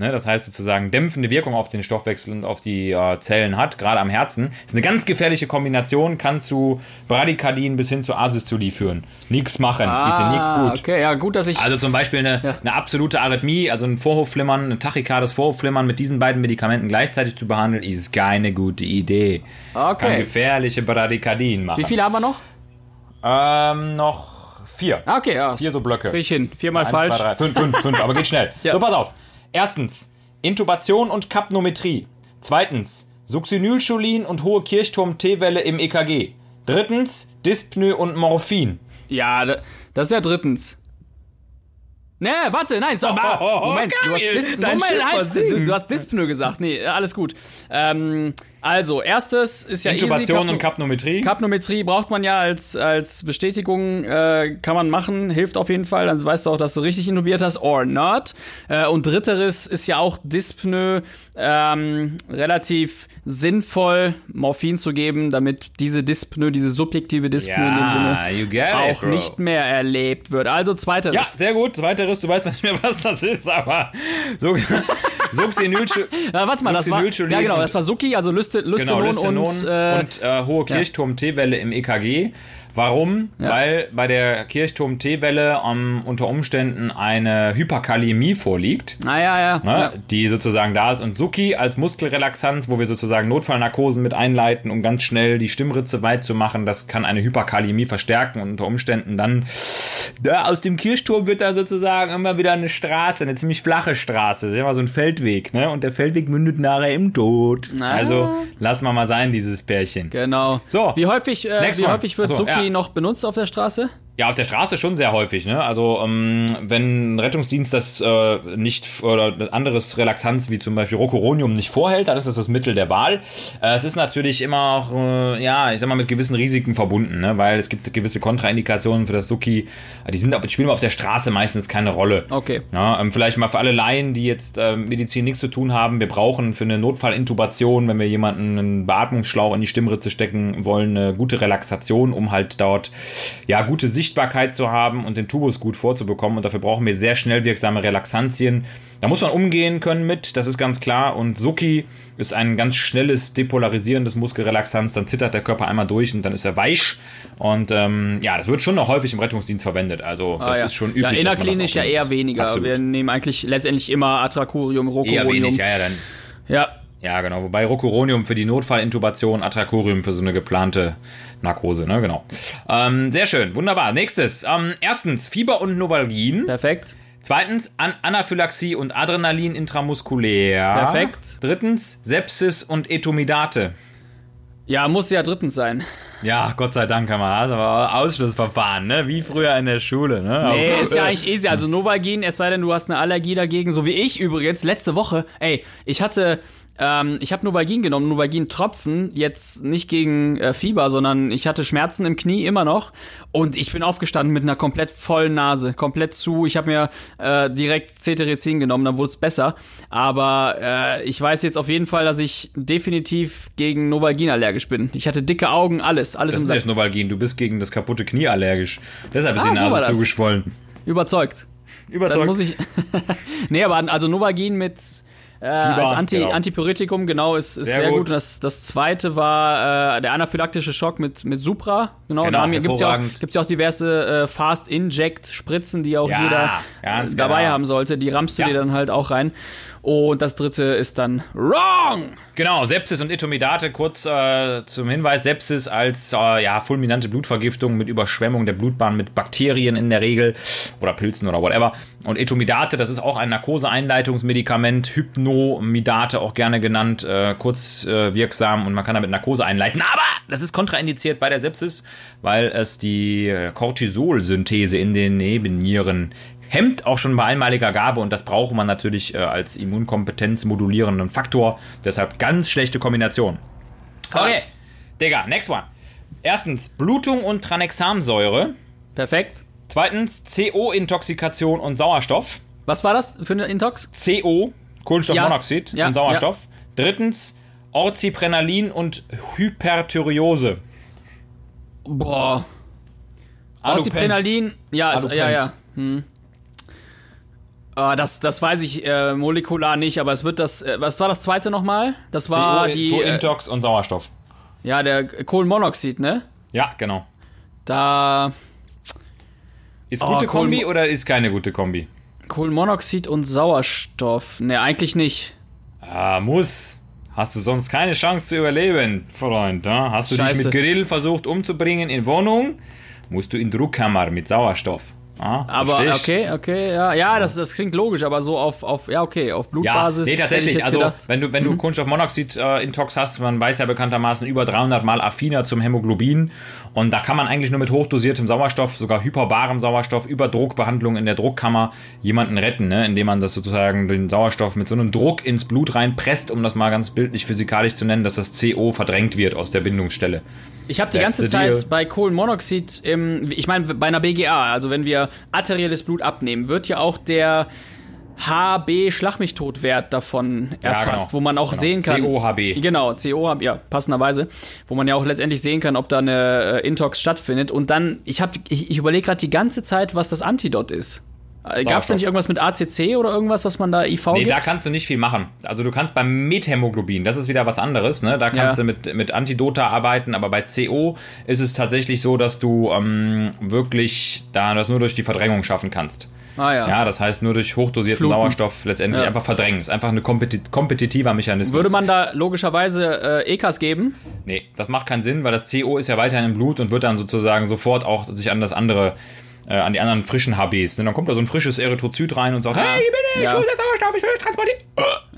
Ne, das heißt sozusagen dämpfende Wirkung auf den Stoffwechsel und auf die äh, Zellen hat, gerade am Herzen. Ist eine ganz gefährliche Kombination, kann zu Bradykardien bis hin zu Asystolie führen. Nichts machen, ist ja nichts Ah, gut. okay, ja, gut, dass ich. Also zum Beispiel eine, eine absolute Arrhythmie, also ein Vorhofflimmern, ein tachykardes Vorhofflimmern mit diesen beiden Medikamenten gleichzeitig zu behandeln, ist keine gute Idee. Kann okay. gefährliche Bradykardien machen. Wie viele haben wir noch? Ähm, noch vier. Ah, Okay, ja. Vier so Blöcke. Krieg ich hin. Viermal Eins, falsch. zwei, drei, fünf, fünf, fünf, aber geht schnell. Ja. So, pass auf. Erstens, Intubation und Kapnometrie. Zweitens, Succinylcholin und hohe Kirchturm-T-Welle im EKG. Drittens, Dyspnoe und Morphin. Ja, da- das ist ja drittens. Nee, warte, nein, stopp. Oh, oh, oh, Moment, du hast, Dis Moment, du hast Dyspnoe gesagt. Nee, alles gut. Ähm, also, erstes ist ja Intubation easy. und Kapnometrie. Kapnometrie braucht man ja als, als Bestätigung, äh, kann man machen, hilft auf jeden Fall, dann weißt du auch, dass du richtig intubiert hast, or not. Äh, und dritteres ist ja auch Dyspnoe ähm, relativ sinnvoll, Morphin zu geben, damit diese Dyspnoe, diese subjektive Dyspnoe in dem Sinne it, auch bro. nicht mehr erlebt wird. Also zweiteres. Ja, sehr gut. Weiteres, du weißt nicht mehr, was das ist, aber so, Succinylcholin. Na, warte mal, das war, ja genau, das war Suki, also Lyste, Genau, Lysteron Lystenon und, äh, und äh, hohe Kirchturm-T-Welle im EKG. Warum? Weil bei der Kirchturm-T-Welle ähm, unter Umständen eine Hyperkaliämie vorliegt. naja, ja. Ne, ja. die sozusagen da ist. Und Suki als Muskelrelaxanz, wo wir sozusagen Notfallnarkosen mit einleiten, um ganz schnell die Stimmritze weit zu machen, das kann eine Hyperkaliämie verstärken und unter Umständen dann da aus dem Kirchturm wird dann sozusagen immer wieder eine Straße, eine ziemlich flache Straße. Das ist immer so ein Feldweg, ne? Und der Feldweg mündet nachher im Tod. Ah. Also lass mal mal sein, dieses Pärchen. Genau. So. Wie häufig, äh, wie one. häufig wird Ach so, Suki ja. noch benutzt auf der Straße? Ja, auf der Straße schon sehr häufig. Ne? Also ähm, wenn ein Rettungsdienst das äh, nicht oder ein anderes Relaxanz wie zum Beispiel Rocuronium nicht vorhält, dann ist das das Mittel der Wahl. Äh, es ist natürlich immer auch, äh, ja, ich sag mal, mit gewissen Risiken verbunden, ne? weil es gibt gewisse Kontraindikationen für das Suki. Die sind aber spielen auf der Straße meistens keine Rolle. Okay. Ja, ähm, vielleicht mal für alle Laien, die jetzt äh, Medizin nichts zu tun haben. Wir brauchen für eine Notfallintubation, wenn wir jemanden einen Beatmungsschlauch in die Stimmritze stecken wollen, eine gute Relaxation, um halt dort ja gute Sicht Sichtbarkeit zu haben und den Tubus gut vorzubekommen. Und dafür brauchen wir sehr schnell wirksame Relaxantien. Da muss man umgehen können mit, das ist ganz klar. Und Suki ist ein ganz schnelles, depolarisierendes Muskelrelaxanz. Dann zittert der Körper einmal durch und dann ist er weich. Und ähm, ja, das wird schon noch häufig im Rettungsdienst verwendet. Also das Ah, ja. ist schon üblich. Ja, innerklinisch ja eher weniger. Absolut. Wir nehmen eigentlich letztendlich immer Atracurium, Eher Rocuronium. wenig, ja, ja, dann Ja, Ja, genau. Wobei Rocuronium für die Notfallintubation, Atracurium für so eine geplante Narkose, ne? Genau. Ähm, sehr schön, wunderbar. Nächstes. Ähm, erstens Fieber und Novalgin. perfekt. Zweitens An Anaphylaxie und Adrenalin intramuskulär. Perfekt. Drittens Sepsis und Etomidate. Ja, muss ja drittens sein. Ja, Gott sei Dank haben wir das, aber Ausschlussverfahren, ne? Wie früher in der Schule, ne? Nee, Aber- ist ja eigentlich easy. Also Novalgin, es sei denn, du hast eine Allergie dagegen, so wie ich übrigens letzte Woche. Ey, ich hatte, ähm, ich habe Novalgin genommen, Novalgin-Tropfen, jetzt nicht gegen äh, Fieber, sondern ich hatte Schmerzen im Knie immer noch und ich bin aufgestanden mit einer komplett vollen Nase, komplett zu. Ich habe mir äh, direkt Cetirizin genommen, dann wurde es besser. Aber äh, ich weiß jetzt auf jeden Fall, dass ich definitiv gegen Novalgin allergisch bin. Ich hatte dicke Augen, alles, alles Das im ist Sack. nicht Novalgin, du bist gegen das kaputte Knie allergisch. Deshalb ist Ah, die so Nase das. zugeschwollen. Überzeugt. Dann Überzeugt. muss ich. nee, aber also Novalgin mit äh, als Anti, genau. Antipyretikum, genau, ist, ist Sehr sehr, gut. gut. Das, das zweite war äh, der anaphylaktische Schock mit, mit Supra. Genau, Genau, da haben, gibt's ja, auch, ja auch diverse äh, Fast-Inject-Spritzen, die auch Ja, jeder dabei genau. haben sollte. Die rammst du Ja. dir dann halt auch rein. Und das dritte ist dann Wrong! Genau, Sepsis und Etomidate, kurz äh, zum Hinweis, Sepsis als äh, ja, fulminante Blutvergiftung mit Überschwemmung der Blutbahn mit Bakterien in der Regel oder Pilzen oder whatever. Und Etomidate, das ist auch ein Narkoseeinleitungsmedikament, Hypnomidate auch gerne genannt, äh, kurz wirksam und man kann damit Narkose einleiten. Aber das ist kontraindiziert bei der Sepsis, weil es die äh, Cortisolsynthese in den Nebennieren hemmt auch schon bei einmaliger Gabe und das braucht man natürlich äh, als Immunkompetenz modulierenden Faktor. Deshalb ganz schlechte Kombination. Okay, Krass. Digga, next one. Erstens, Blutung und Tranexamsäure. Perfekt. Zweitens, CO-Intoxikation und Sauerstoff. Was war das für eine Intox? CO, Kohlenstoffmonoxid Ja, ja, und Sauerstoff. Drittens, Orziprenalin und Hyperthyreose. Boah. Orziprenalin, ja, ist, ja, ja. Hm. Ah, das, das weiß ich äh, molekular nicht, aber es wird das. Äh, was war das zweite nochmal? Das war CO, die. Äh, Intox und Sauerstoff. ja, der Kohlenmonoxid, ne? Ja, genau. Da. Ist Oh, gute Kohlen- Kombi oder ist keine gute Kombi? Kohlenmonoxid und Sauerstoff. Ne, eigentlich nicht. Ah, muss. Hast du sonst keine Chance zu überleben, Freund. Ja? Hast du dich Scheiße. mit Grill versucht umzubringen in Wohnung, musst du in Druckkammer mit Sauerstoff. Ja, Aber okay, okay, ja, ja, das, das klingt logisch, aber so auf, auf ja, okay, auf Ja, Blutbasis. nee, hätte ich tatsächlich. Also, gedacht. wenn du, wenn du Kohlenstoffmonoxid-Intox hast, man weiß ja bekanntermaßen über 300 Mal affiner zum Hämoglobin. Und da kann man eigentlich nur mit hochdosiertem Sauerstoff, sogar hyperbarem Sauerstoff, über Druckbehandlung in der Druckkammer jemanden retten, ne? indem man das sozusagen den Sauerstoff mit so einem Druck ins Blut reinpresst, um das mal ganz bildlich physikalisch zu nennen, dass das CO verdrängt wird aus der Bindungsstelle. Ich habe die ganze Zeit deal. bei Kohlenmonoxid, im, ich meine bei einer BGA, also wenn wir arterielles Blut abnehmen, wird ja auch der HB-Schlagmichtotwert davon erfasst, genau. wo man auch Genau. sehen kann. COHB. Genau, COHB, ja, passenderweise, wo man ja auch letztendlich sehen kann, ob da eine äh, Intox stattfindet. Und dann, ich, hab- ich, ich überlege gerade die ganze Zeit, was das Antidot ist. Gab es da nicht irgendwas mit ACC oder irgendwas, was man da IV Nee, gibt? da kannst du nicht viel machen. Also du kannst beim Methämoglobin, das ist wieder was anderes, ne? Da kannst Ja. du mit, mit Antidota arbeiten, aber bei CO ist es tatsächlich so, dass du ähm, wirklich da das nur durch die Verdrängung schaffen kannst. ah ja. Ja, das heißt nur durch hochdosierten Fluten. Sauerstoff letztendlich Ja. einfach verdrängen. Ist einfach ein kompeti kompetitiver Mechanismus. Würde man da logischerweise äh, EKAS geben? Nee, das macht keinen Sinn, weil das CO ist ja weiterhin im Blut und wird dann sozusagen sofort auch sich an das andere, äh, an die anderen frischen HBs. Ne? Dann kommt da so ein frisches Erythrozyt rein und sagt, hey, ich bin ich, Ja. ich will Sauerstoff, ich will transportieren.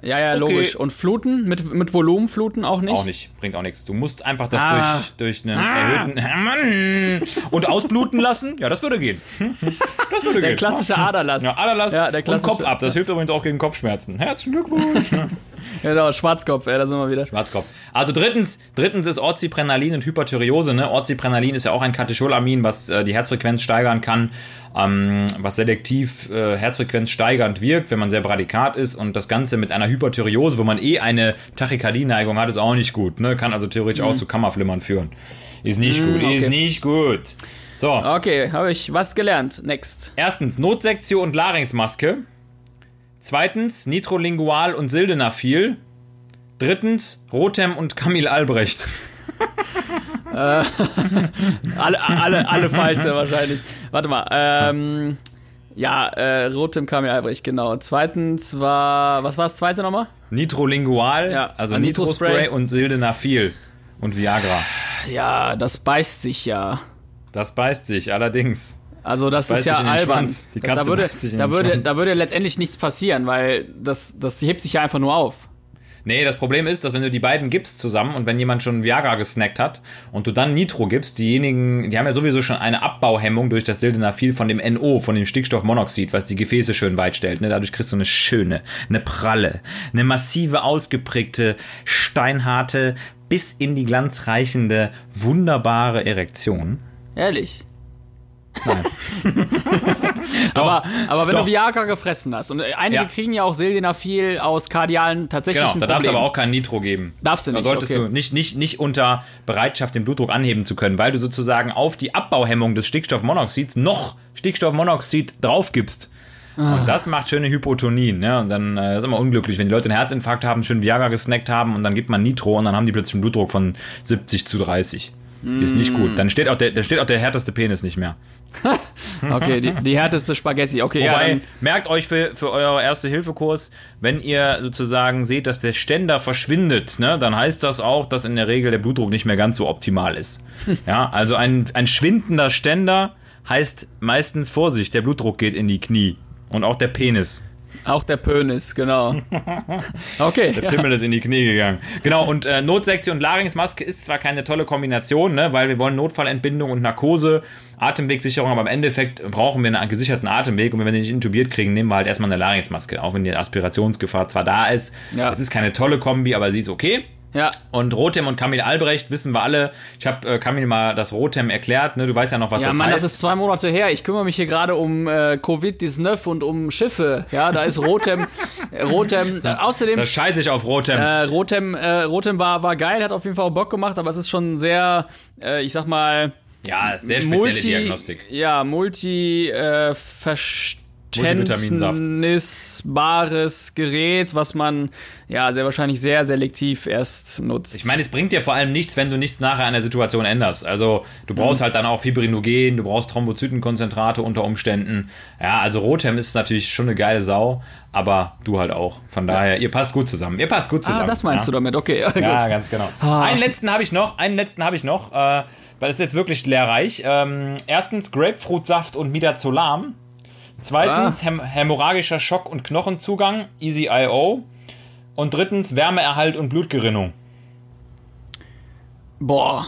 Ja, ja, Okay. logisch. Und Fluten? Mit, mit Volumenfluten auch nicht? Auch nicht, bringt auch nichts. Du musst einfach das Ah. durch, durch einen erhöhten Mann. und ausbluten lassen. Ja, das würde gehen. Das würde Der gehen. klassische Aderlass. Ja, Aderlass Ja, der und klassische- Kopf ab. Das hilft übrigens auch gegen Kopfschmerzen. Herzlichen Glückwunsch. Genau, Schwarzkopf, ey, da sind wir wieder. Schwarzkopf. Also drittens, drittens ist Orziprennalin und Hyperthyreose. Ne? Orziprennalin ist ja auch ein Katecholamin, was äh, die Herzfrequenz steigern kann, ähm, was selektiv äh, Herzfrequenz steigernd wirkt, wenn man sehr bradikat ist. Und das Ganze mit einer Hyperthyreose, wo man eh eine Tachykardie-Neigung hat, ist auch nicht gut. Ne? Kann also theoretisch auch zu Kammerflimmern führen. Ist nicht gut. Mhm. okay. Ist nicht gut. So. Okay, habe ich was gelernt. Next. Erstens Notsektio und Larynxmaske. Zweitens Nitrolingual und Sildenafil. Drittens Rotem und Camille Albrecht. Alle, alle, alle falsche wahrscheinlich. Warte mal. Ähm, ja, äh, Rotem kam ja Albrecht, genau. Zweitens war, was war das zweite nochmal? Nitrolingual, Ja, also Nitrospray Nitrospray. und Sildenafil und Viagra. Ja, das beißt sich ja. Das beißt sich allerdings. Also das, beißt ist ja albern. Schwanz. Die Da- Katze da würde, da, würde, Schwanz. da würde letztendlich nichts passieren, weil das, das hebt sich ja einfach nur auf. Nee, das Problem ist, dass wenn du die beiden gibst zusammen und wenn jemand schon Viagra gesnackt hat und du dann Nitro gibst, diejenigen, die haben ja sowieso schon eine Abbauhemmung durch das Sildenafil von dem NO, von dem Stickstoffmonoxid, was die Gefäße schön weit stellt. Ne? Dadurch kriegst du eine schöne, eine pralle, eine massive, ausgeprägte, steinharte, bis in die Glanz reichende, wunderbare Erektion. Ehrlich. aber, aber wenn Doch. du Viagra gefressen hast und einige Ja. kriegen ja auch Sildenafil aus kardialen tatsächlichen Genau, da darfst du aber auch kein Nitro geben. Darfst du Da nicht, solltest okay. du nicht, nicht, nicht unter Bereitschaft den Blutdruck anheben zu können, weil du sozusagen auf die Abbauhemmung des Stickstoffmonoxids noch Stickstoffmonoxid drauf gibst. Ah. Und das macht schöne Hypotonien. Ne? Und dann äh, ist immer unglücklich, wenn die Leute einen Herzinfarkt haben, schön Viagra gesnackt haben und dann gibt man Nitro und dann haben die plötzlich einen Blutdruck von 70 zu 30. Ist nicht Mm. gut. Dann steht auch der, dann steht auch der härteste Penis nicht mehr. Okay, die, die härteste Spaghetti. Okay, ja, Wobei, dann, merkt euch für, für euer Erste-Hilfe-Kurs, wenn ihr sozusagen seht, dass der Ständer verschwindet, ne, dann heißt das auch, dass in der Regel der Blutdruck nicht mehr ganz so optimal ist. Ja, also ein, ein schwindender Ständer heißt meistens Vorsicht, der Blutdruck geht in die Knie. Und auch der Penis. Auch der Pönis, genau. Okay, Der ja. Pimmel ist in die Knie gegangen. Genau, und äh, Notsektion und Larynxmaske ist zwar keine tolle Kombination, ne, weil wir wollen Notfallentbindung und Narkose, Atemwegsicherung, aber im Endeffekt brauchen wir einen gesicherten Atemweg und wenn wir den nicht intubiert kriegen, nehmen wir halt erstmal eine Larynxmaske, auch wenn die Aspirationsgefahr zwar da ist. Ja. Es ist keine tolle Kombi, aber sie ist okay. Ja. Und Rotem und Camille Albrecht wissen wir alle. Ich habe äh, Camille mal das Rotem erklärt, ne? Du weißt ja noch, was Ja, das Mann, heißt. das ist zwei Monate her. Ich kümmere mich hier gerade um äh, Covid-19 und um Schiffe. Ja, da ist Rotem. äh, Rotem. Äh, außerdem, das scheiße ich auf Rotem. äh, Rotem, äh, Rotem war, war geil, hat auf jeden Fall auch Bock gemacht, aber es ist schon sehr, äh, ich sag mal, ja, sehr spezielle multi, Diagnostik. Ja, multi äh, Multivitaminsaft. Verständnisbares Gerät, was man ja sehr wahrscheinlich sehr selektiv erst nutzt. Ich meine, es bringt dir vor allem nichts, wenn du nichts nachher an der Situation änderst. Also du brauchst Mhm. halt dann auch Fibrinogen, du brauchst Thrombozytenkonzentrate unter Umständen. Ja, also Rotem ist natürlich schon eine geile Sau, aber du halt auch. Von daher, ihr passt gut zusammen. Ihr passt gut zusammen. ah, das meinst ja? du damit? Okay, ja, Ja, ganz genau. Einen letzten habe ich noch, einen letzten habe ich noch, äh, weil es ist jetzt wirklich lehrreich. Ähm, erstens Grapefruitsaft und Midazolam. Zweitens Ah. Häm hämorrhagischer Schock und Knochenzugang, Easy IO. Und drittens Wärmeerhalt und Blutgerinnung. Boah.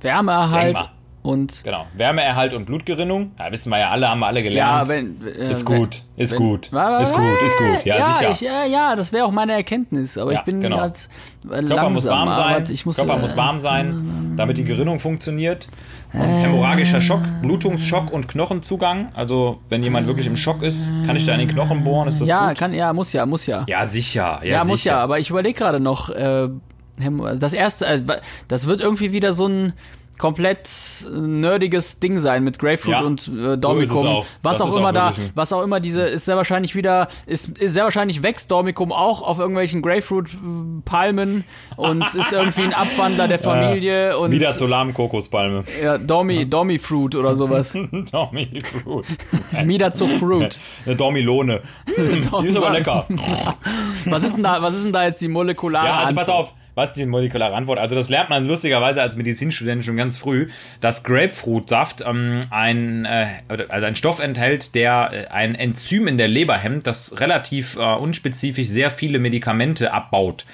Wärmeerhalt und Genau. Wärmeerhalt und Blutgerinnung. Ja, wissen wir ja alle, haben wir alle ja, gelernt. wenn äh, ist wenn- gut, ist wenn- gut. Wa- wa- Ist gut, ist gut. Ja, ja, sicher. Ich, ja, ja, das wäre auch meine Erkenntnis, aber Ja, ich bin genau. gerade äh, Körper muss langsam, warm sein. Ich muss, Körper äh, muss warm sein, damit die Gerinnung funktioniert. Und hämorrhagischer Schock, Blutungsschock und Knochenzugang. Also, wenn jemand wirklich im Schock ist, kann ich da in den Knochen bohren, ist das Ja, gut? kann, ja, muss ja, muss ja. Ja, sicher. Ja, Ja, muss sicher. ja, aber ich überlege gerade noch, äh, das erste, äh, das wird irgendwie wieder so ein komplett nerdiges Ding sein mit Grapefruit Ja, und äh, so Dormicum. es auch. Was Das auch immer auch da, was auch immer diese, ist sehr wahrscheinlich wieder, ist, ist sehr wahrscheinlich wächst Dormicum auch auf irgendwelchen Grapefruit-Palmen und ist irgendwie ein Abwandler der Familie und Wieder Solam Kokospalme. ja, Dormi, Dormi Fruit oder sowas. Dormi Fruit. Mida zu Fruit. Eine Dormilone. Die ist aber lecker. Was ist denn da, was ist denn da jetzt die molekulare Ja, also pass auf. Was die molekulare Antwort, also das lernt man lustigerweise als Medizinstudent schon ganz früh, dass Grapefruitsaft ähm, ein, äh, also ein Stoff enthält, der äh, ein Enzym in der Leber hemmt, das relativ äh, unspezifisch sehr viele Medikamente abbaut.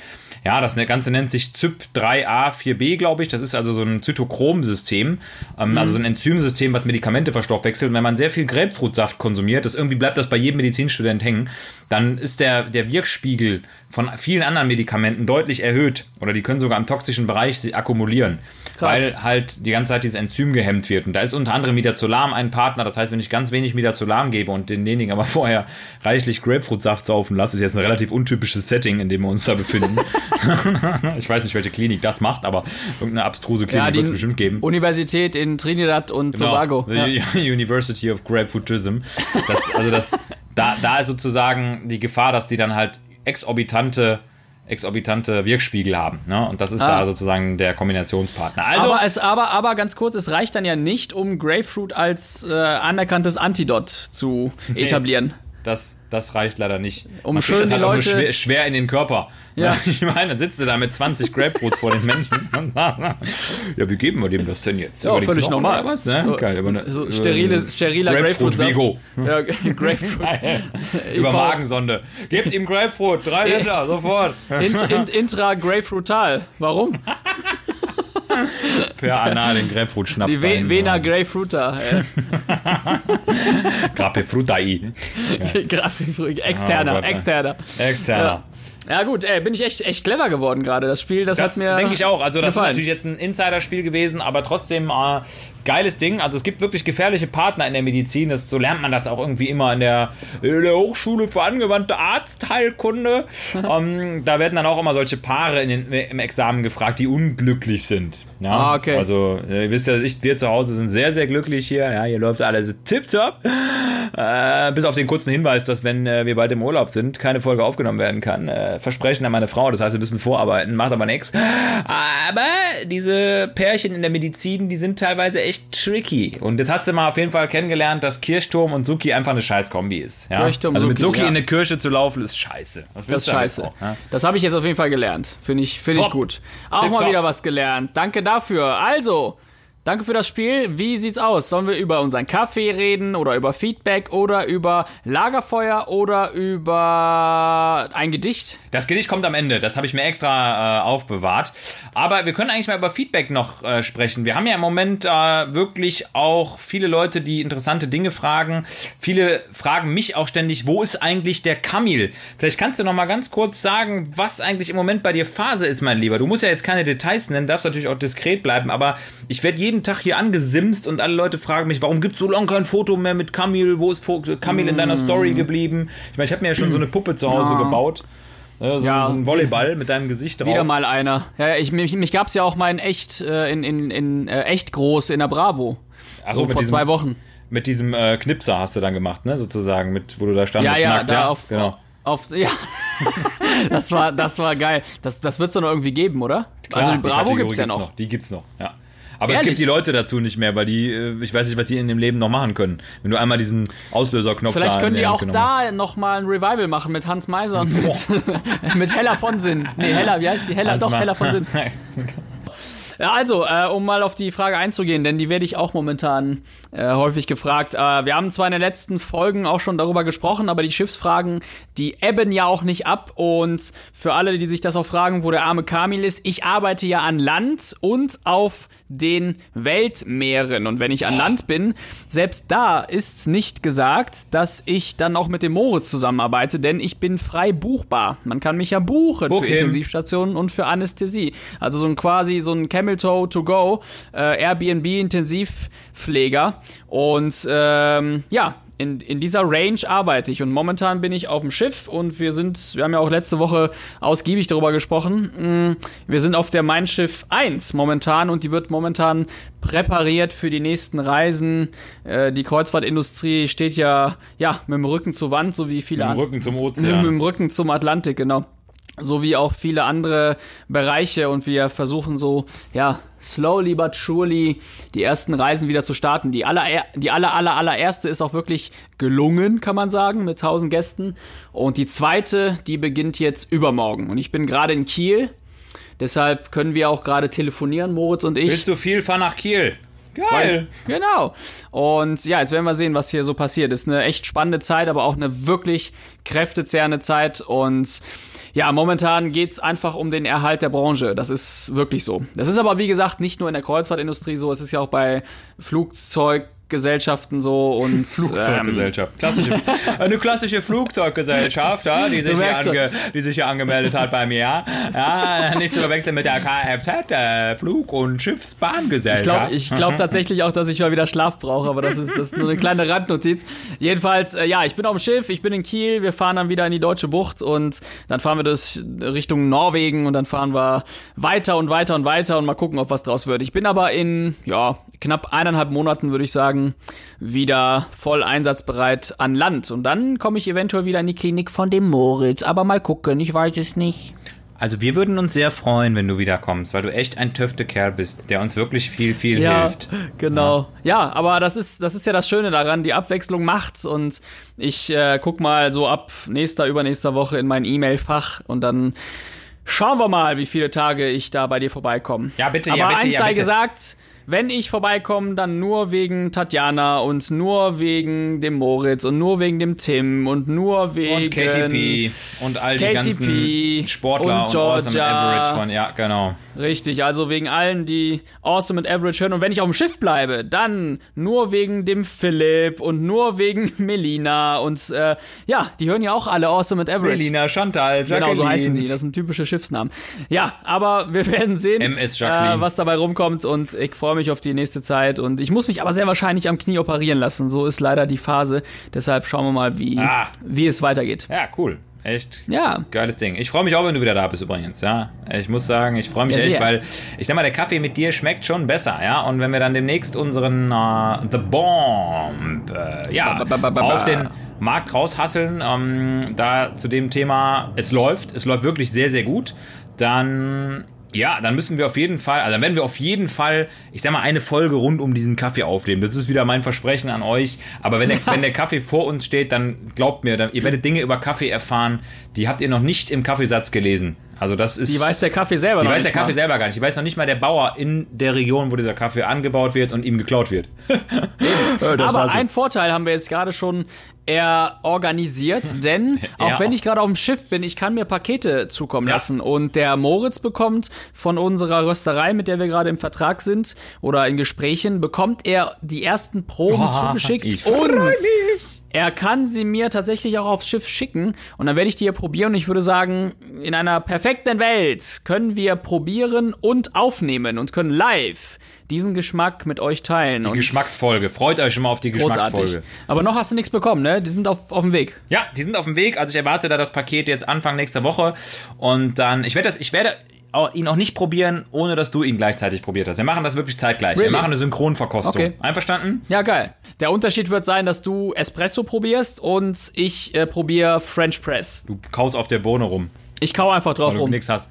Ja, das Ganze nennt sich CYP3A4B, glaube ich. Das ist also so ein Zytochrom-System, ähm, also so ein Enzymsystem, was Medikamente verstoffwechselt. Und wenn man sehr viel Grapefruitsaft konsumiert, das irgendwie bleibt das bei jedem Medizinstudent hängen, dann ist der, der Wirkspiegel von vielen anderen Medikamenten deutlich erhöht. Oder die können sogar im toxischen Bereich sich akkumulieren. Krass. Weil halt die ganze Zeit dieses Enzym gehemmt wird. Und da ist unter anderem Midazolam ein Partner. Das heißt, wenn ich ganz wenig Midazolam gebe und denjenigen aber vorher reichlich Grapefruitsaft saufen lasse, ist jetzt ein relativ untypisches Setting, in dem wir uns da befinden. ich weiß nicht, welche Klinik das macht, aber irgendeine abstruse Klinik Ja, wird es bestimmt geben. Universität in Trinidad und Genau, Tobago. the Ja. University of Grapefruitism. Das, also das, da, da ist sozusagen die Gefahr, dass die dann halt exorbitante exorbitante Wirkspiegel haben. Ne? Und das ist Ah. da sozusagen der Kombinationspartner. Also, aber, es, aber, aber ganz kurz, es reicht dann ja nicht, um Grapefruit als äh, anerkanntes Antidot zu etablieren. Das, das reicht leider nicht. Um Man schön das halt Leute- schwer, schwer in den Körper. Ja. Ich meine, dann sitzt du da mit 20 Grapefruits vor den Menschen und sagst, ja, wie geben wir dem das denn jetzt? Ja, Über völlig Knochen normal. Was? Ne? So- Geil, über eine, So sterile, steriler Grapefruit. Grapefruit-Vigo. Ja, Grapefruit. Über IV. Magensonde. Gebt ihm Grapefruit, drei Liter, sofort. Int, int, intra Grapefruital. Warum? Per Anal den Grapefruit-Schnaps. Die Ve Vena. Äh, Grapefruitai. Grapefruit- externer, Oh Gott, ey. externer. Externer. Ja. Gut, ey, bin ich echt, echt clever geworden gerade. Das Spiel, das, Das hat mir denke ich auch. Also das gefallen. ist natürlich jetzt ein Insiderspiel gewesen, aber trotzdem äh, geiles Ding. Also es gibt wirklich gefährliche Partner in der Medizin. Das, so lernt man das auch irgendwie immer in der, in der Hochschule für angewandte Arztheilkunde. ähm, da werden dann auch immer solche Paare in den, im Examen gefragt, die unglücklich sind. Ja? Ah, okay. Also äh, ihr wisst ja, ich, wir zu Hause sind sehr, sehr glücklich hier. Ja, hier läuft alles tipptopp. Äh, bis auf den kurzen Hinweis, dass wenn äh, wir bald im Urlaub sind, keine Folge aufgenommen werden kann. Äh, Versprechen an meine Frau, das heißt, wir müssen vorarbeiten, macht aber nichts. Aber diese Pärchen in der Medizin, die sind teilweise echt tricky. Und jetzt hast du mal auf jeden Fall kennengelernt, dass Kirchturm und Suki einfach eine scheiß Kombi ist. Ja? Kirchturm, also mit Suki, Suki ja. in eine Kirche zu laufen, ist scheiße. Das ist scheiße. auch, ja? Das habe ich jetzt auf jeden Fall gelernt. Finde ich, finde ich gut. Auch Tip mal top. wieder was gelernt. Danke dafür. Also, danke für das Spiel. Wie sieht's aus? Sollen wir über unseren Kaffee reden oder über Feedback oder über Lagerfeuer oder über ein Gedicht? Das Gedicht kommt am Ende, das habe ich mir extra äh, aufbewahrt. Aber wir können eigentlich mal über Feedback noch äh, sprechen. Wir haben ja im Moment äh, wirklich auch viele Leute, die interessante Dinge fragen. Viele fragen mich auch ständig, wo ist eigentlich der Kamil? Vielleicht kannst du noch mal ganz kurz sagen, was eigentlich im Moment bei dir Phase ist, mein Lieber. Du musst ja jetzt keine Details nennen, darfst natürlich auch diskret bleiben, aber ich werde jeden Tag hier angesimst und alle Leute fragen mich, warum gibt es so lange kein Foto mehr mit Kamil? Wo ist Kamil in deiner Story geblieben? Ich meine, ich habe mir ja schon so eine Puppe zu Hause Ja. gebaut. Ja, so, Ja. so ein Volleyball mit deinem Gesicht drauf. Wieder mal einer. Ja, ich, mich, mich gab's ja auch mal in echt, äh, in, in, in äh, echt groß in der Bravo. Ach so so, mit vor diesem- zwei Wochen. Mit diesem äh, Knipser hast du dann gemacht, ne? Sozusagen, mit, wo du da Ja, standest. ja, nackt, da auf, genau. auf, ja. das war, das war geil. Das, das wird's doch noch irgendwie geben, oder? Klar, also die Bravo Kategorie gibt's ja gibt's noch. Die gibt's noch, ja. Aber es Ehrlich? gibt die Leute dazu nicht mehr, weil die, äh, ich weiß nicht, was die in dem Leben noch machen können. Wenn du einmal diesen Auslöserknopf Vielleicht da können die auch da nochmal ein Revival machen mit Hans Meiser und mit, mit Hella von Sinn. Nee, Hella, wie heißt die? Hella, Hans doch, Ma- Hella von Sinn. Ja, also, äh, um mal auf die Frage einzugehen, denn die werde ich auch momentan äh, häufig gefragt. Äh, wir haben zwar in den letzten Folgen auch schon darüber gesprochen, aber die Schiffsfragen, die ebben ja auch nicht ab. Und für alle, die sich das auch fragen, wo der arme Kamil ist, ich arbeite ja an Land und auf den Weltmeeren. Und wenn ich an Land bin, selbst da ist nicht gesagt, dass ich dann auch mit dem Moritz zusammenarbeite, denn ich bin frei buchbar. Man kann mich ja buchen Book für. Intensivstationen und für Anästhesie. Also so ein quasi so ein Camel Toe to go, äh, Airbnb Intensivpfleger. Und ähm, ja, in, in dieser Range arbeite ich und momentan bin ich auf dem Schiff und wir sind, wir haben ja auch letzte Woche ausgiebig darüber gesprochen, mm, wir sind auf der Mein Schiff 1 momentan und die wird momentan präpariert für die nächsten Reisen. Äh, die Kreuzfahrtindustrie steht ja, ja mit dem Rücken zur Wand, so wie viele Mit dem andere. Rücken zum Mit Ozean. dem Rücken zum Atlantik, genau. So wie auch viele andere Bereiche und wir versuchen so, ja, slowly but surely die ersten Reisen wieder zu starten. Die aller, die aller, aller, allererste ist auch wirklich gelungen, kann man sagen, mit 1000 Gästen. Und die zweite, die beginnt jetzt übermorgen. Und ich bin gerade in Kiel. Deshalb können wir auch gerade telefonieren, Moritz und ich. Willst du viel, fahr nach Kiel. Geil. Genau. Und ja, jetzt werden wir sehen, was hier so passiert. Ist eine echt spannende Zeit, aber auch eine wirklich kräftezehrende Zeit. Und ja, momentan geht's einfach um den Erhalt der Branche. Das ist wirklich so. Das ist aber, wie gesagt, nicht nur in der Kreuzfahrtindustrie so. Es ist ja auch bei Flugzeug Gesellschaften so und Flugzeuggesellschaft. Klassische, eine klassische Flugzeuggesellschaft, ja, die, sich ange, die sich hier angemeldet hat bei mir. Ja, nicht zu verwechseln mit der Kfz, der Flug- und Schiffsbahngesellschaft. Ich glaube glaub tatsächlich auch, dass ich mal wieder Schlaf brauche, aber das ist, das ist nur eine kleine Randnotiz. Jedenfalls, äh, ja, ich bin auf dem Schiff, ich bin in Kiel, wir fahren dann wieder in die Deutsche Bucht und dann fahren wir das Richtung Norwegen und dann fahren wir weiter und weiter und weiter und mal gucken, ob was draus wird. Ich bin aber in, ja, knapp eineinhalb Monaten, würde ich sagen, wieder voll einsatzbereit an Land. Und dann komme ich eventuell wieder in die Klinik von dem Moritz. Aber mal gucken, ich weiß es nicht. Also wir würden uns sehr freuen, wenn du wiederkommst, weil du echt ein töfte Kerl bist, der uns wirklich viel, viel Ja, hilft. genau. Ja. aber das ist, das ist ja das Schöne daran, die Abwechslung macht's und ich äh, guck mal so ab nächster, übernächster Woche in mein E-Mail-Fach und dann schauen wir mal, wie viele Tage ich da bei dir vorbeikomme. Ja, bitte, aber ja, bitte, eins ja, sei bitte. gesagt, wenn ich vorbeikomme, dann nur wegen Tatjana und nur wegen dem Moritz und nur wegen dem Tim und nur wegen Und KTP und all die KTP ganzen Sportler und und, Awesome Georgia. Average von, ja, genau. Richtig, also wegen allen, die Awesome und Average hören. Und wenn ich auf dem Schiff bleibe, dann nur wegen dem Philipp und nur wegen Melina. Und äh, ja, die hören ja auch alle Awesome und Average. Melina, Chantal, Jacqueline. Genau, so heißen die. Das sind typische Schiffsnamen. Ja, aber wir werden sehen, äh, was dabei rumkommt. Und ich freue mich auf die nächste Zeit. Und ich muss mich aber sehr wahrscheinlich am Knie operieren lassen. So ist leider die Phase. Deshalb schauen wir mal, wie, Ah. wie es weitergeht. Ja, cool. Echt Ja, geiles Ding. Ich freue mich auch, wenn du wieder da bist übrigens, ja. Ich muss sagen, ich freue mich Ja, echt, sehr. weil ich sag mal, der Kaffee mit dir schmeckt schon besser, ja. Und wenn wir dann demnächst unseren äh, The Bomb äh, ja, ba, ba, ba. auf den Markt raushasseln, ähm, da zu dem Thema, es läuft, es läuft wirklich sehr, sehr gut, dann ja, dann müssen wir auf jeden Fall, also dann werden wir auf jeden Fall, ich sag mal, eine Folge rund um diesen Kaffee aufnehmen. Das ist wieder mein Versprechen an euch. Aber wenn der, wenn der Kaffee vor uns steht, dann glaubt mir, dann, ihr werdet Dinge über Kaffee erfahren, die habt ihr noch nicht im Kaffeesatz gelesen. Also das ist. die weiß der Kaffee selber die noch weiß der nicht mal. Kaffee selber gar nicht. Die weiß noch nicht mal der Bauer in der Region, wo dieser Kaffee angebaut wird und ihm geklaut wird. Aber ein Vorteil haben wir jetzt gerade schon eher organisiert, denn auch wenn ich gerade auf dem Schiff bin, ich kann mir Pakete zukommen Ja. lassen und der Moritz bekommt von unserer Rösterei, mit der wir gerade im Vertrag sind oder in Gesprächen, bekommt er die ersten Proben Oh, zugeschickt ich und er kann sie mir tatsächlich auch aufs Schiff schicken und dann werde ich die hier probieren und ich würde sagen, in einer perfekten Welt können wir probieren und aufnehmen und können live diesen Geschmack mit euch teilen. und Geschmacksfolge. Freut euch schon mal auf die Großartig. Geschmacksfolge. Aber noch hast du nichts bekommen, ne? Die sind auf, auf dem Weg. Ja, die sind auf dem Weg. Also ich erwarte da das Paket jetzt Anfang nächster Woche. Und dann, ich werde das, ich werde ihn auch nicht probieren, ohne dass du ihn gleichzeitig probiert hast. Wir machen das wirklich zeitgleich. Wir Really? machen eine Synchronverkostung. Okay. Einverstanden? Ja, geil. Der Unterschied wird sein, dass du Espresso probierst und ich äh, probiere French Press. Du kaust auf der Bohne rum, Ich kau einfach drauf weil du rum. nichts hast.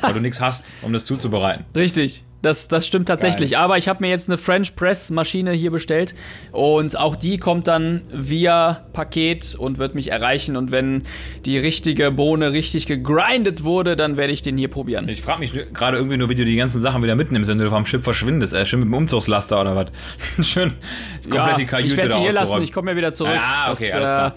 Weil du nichts hast, um das zuzubereiten. Richtig. Das, das stimmt tatsächlich. Aber ich habe mir jetzt eine French Press Maschine hier bestellt und auch die kommt dann via Paket und wird mich erreichen. Und wenn die richtige Bohne richtig gegrindet wurde, dann werde ich den hier probieren. Ich frage mich gerade irgendwie nur, wie du die ganzen Sachen wieder mitnimmst, wenn du vom Schiff verschwindest. Äh, schön mit dem Umzugslaster oder was? schön komplett die Kajüte ich werde sie hier lassen, ich komme ja wieder zurück. Ah, okay, Das, alles klar. Äh,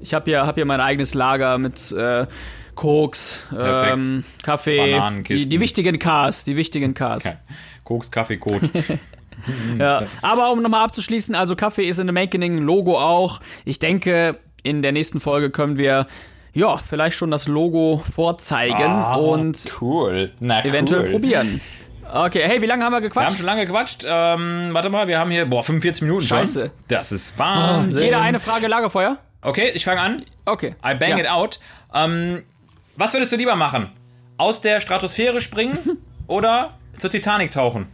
ich habe hier, hab hier mein eigenes Lager mit äh, Koks, ähm, Kaffee, die, die wichtigen Cars, die wichtigen Cars. Okay. Koks, Kaffee, Kot. Ja. Aber um nochmal abzuschließen, also Kaffee ist in the making, Logo auch. Ich denke, in der nächsten Folge können wir ja vielleicht schon das Logo vorzeigen und cool. Na, eventuell Ah, cool. probieren. Okay, hey, wie lange haben wir Wir haben gequatscht? schon lange gequatscht. Ähm, warte mal, wir haben hier, boah, 45 Minuten Scheiße. schon. Das ist Wahnsinn. Jeder eine Frage Lagerfeuer? Okay, ich fange an. Okay. I bang ja. it out. Ähm, was würdest du lieber machen? Aus der Stratosphäre springen oder zur Titanic tauchen?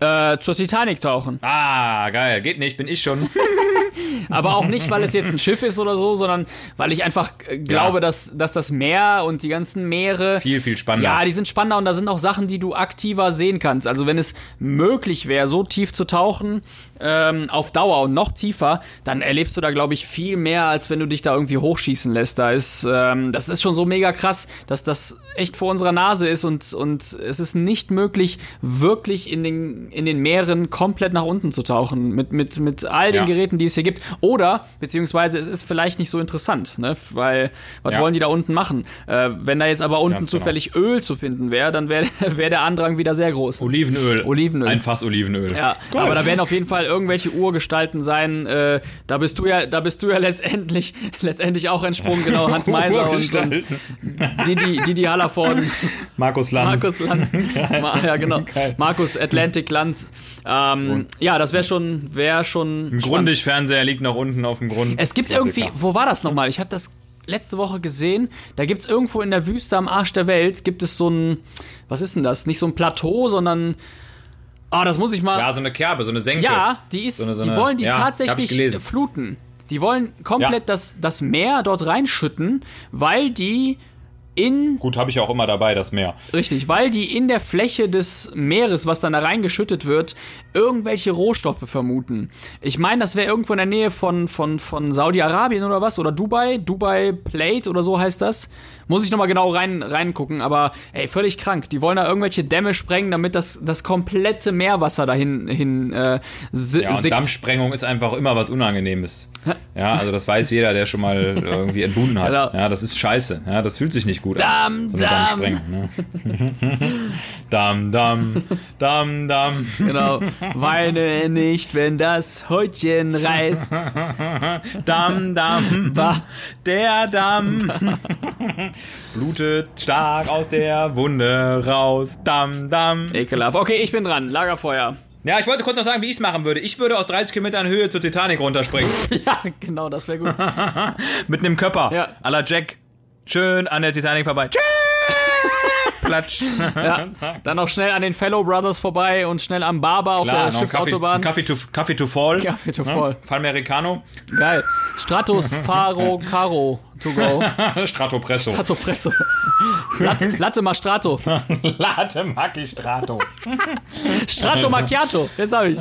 Äh, zur Titanic tauchen. Ah, geil. Geht nicht, bin ich schon. Aber auch nicht, weil es jetzt ein Schiff ist oder so, sondern weil ich einfach äh, glaube, Ja. dass, dass das Meer und die ganzen Meere. Viel, viel spannender. Ja, die sind spannender und da sind auch Sachen, die du aktiver sehen kannst. Also wenn es möglich wäre, so tief zu tauchen, ähm, auf Dauer und noch tiefer, dann erlebst du da, glaube ich, viel mehr, als wenn du dich da irgendwie hochschießen lässt. Da ist, ähm, das ist schon so mega krass, dass das echt vor unserer Nase ist und, und es ist nicht möglich, wirklich in den, in den Meeren komplett nach unten zu tauchen. Mit, mit, mit all den Ja. Geräten, die es hier gibt. Oder, beziehungsweise es ist vielleicht nicht so interessant, ne? Weil, was Ja. wollen die da unten machen? Äh, wenn da jetzt aber unten Ganz genau. zufällig Öl zu finden wäre, dann wäre wär der Andrang wieder sehr groß. Olivenöl. Olivenöl. Ein Fass Olivenöl. Ja, aber da werden auf jeden Fall irgendwelche Urgestalten sein. Äh, da bist du ja, da bist du ja letztendlich, letztendlich auch entsprungen, genau, Hans Meiser und, und. Didi, Didi Hallervorden, Markus Lanz. Markus Lanz. Ma, ja, genau. Markus Atlantic Lanz. Ähm, ja, das wäre schon, wäre schon. Ein spannend. Grundig-Fernseher liegt noch unten auf dem Grund. Es gibt Klassiker. irgendwie, wo war das nochmal? Ich habe das letzte Woche gesehen. Da gibt's irgendwo in der Wüste am Arsch der Welt, gibt es so ein, was ist denn das? Nicht so ein Plateau, sondern, ah, das muss ich mal. Ja, so eine Kerbe, so eine Senke. Ja, die ist, So eine- so die eine- wollen die ja, tatsächlich fluten. Die wollen komplett Ja. das, das Meer dort reinschütten, weil die in Gut, habe ich auch immer dabei, das Meer. Richtig, weil die in der Fläche des Meeres, was dann da reingeschüttet wird, irgendwelche Rohstoffe vermuten. Ich meine, das wäre irgendwo in der Nähe von, von, von Saudi-Arabien oder was, oder Dubai, Dubai Plate oder so heißt das. Muss ich nochmal genau rein, reingucken, aber ey, völlig krank. Die wollen da irgendwelche Dämme sprengen, damit das, das komplette Meerwasser dahin hin, äh, Ja, und sickt. Dammsprengung ist einfach immer was Unangenehmes. Ja, also das weiß jeder, der schon mal irgendwie entbunden hat. Genau. Ja, das ist scheiße. Ja, das fühlt sich nicht gut Damm, an. So eine Damm. Ne? Damm, Damm, Damm, Damm. Genau. Weine nicht, wenn das Häutchen reißt. Damm, Damm, Bah. der Damm blutet stark aus der Wunde raus. Damm, Damm. Ekelhaft. Okay, ich bin dran. Lagerfeuer. Ja, ich wollte kurz noch sagen, wie ich es machen würde. Ich würde aus 30 Kilometern Höhe zur Titanic runterspringen. Ja, genau, das wäre gut. Mit einem Körper. Ja. À la Jack. Schön an der Titanic vorbei. Jack! Platsch. Ja. Dann noch schnell an den Fellow Brothers vorbei und schnell am Barber auf Klar, der Kaffee, Schiffsautobahn. Kaffee, to, Kaffee to fall. Kaffee to fall. Falmericano. Geil. Stratos Faro Caro to go. Strato Presso. Strato Presso. Latte, Latte ma Strato. Latte Macchi Strato. Strato Macchiato. Jetzt habe ich.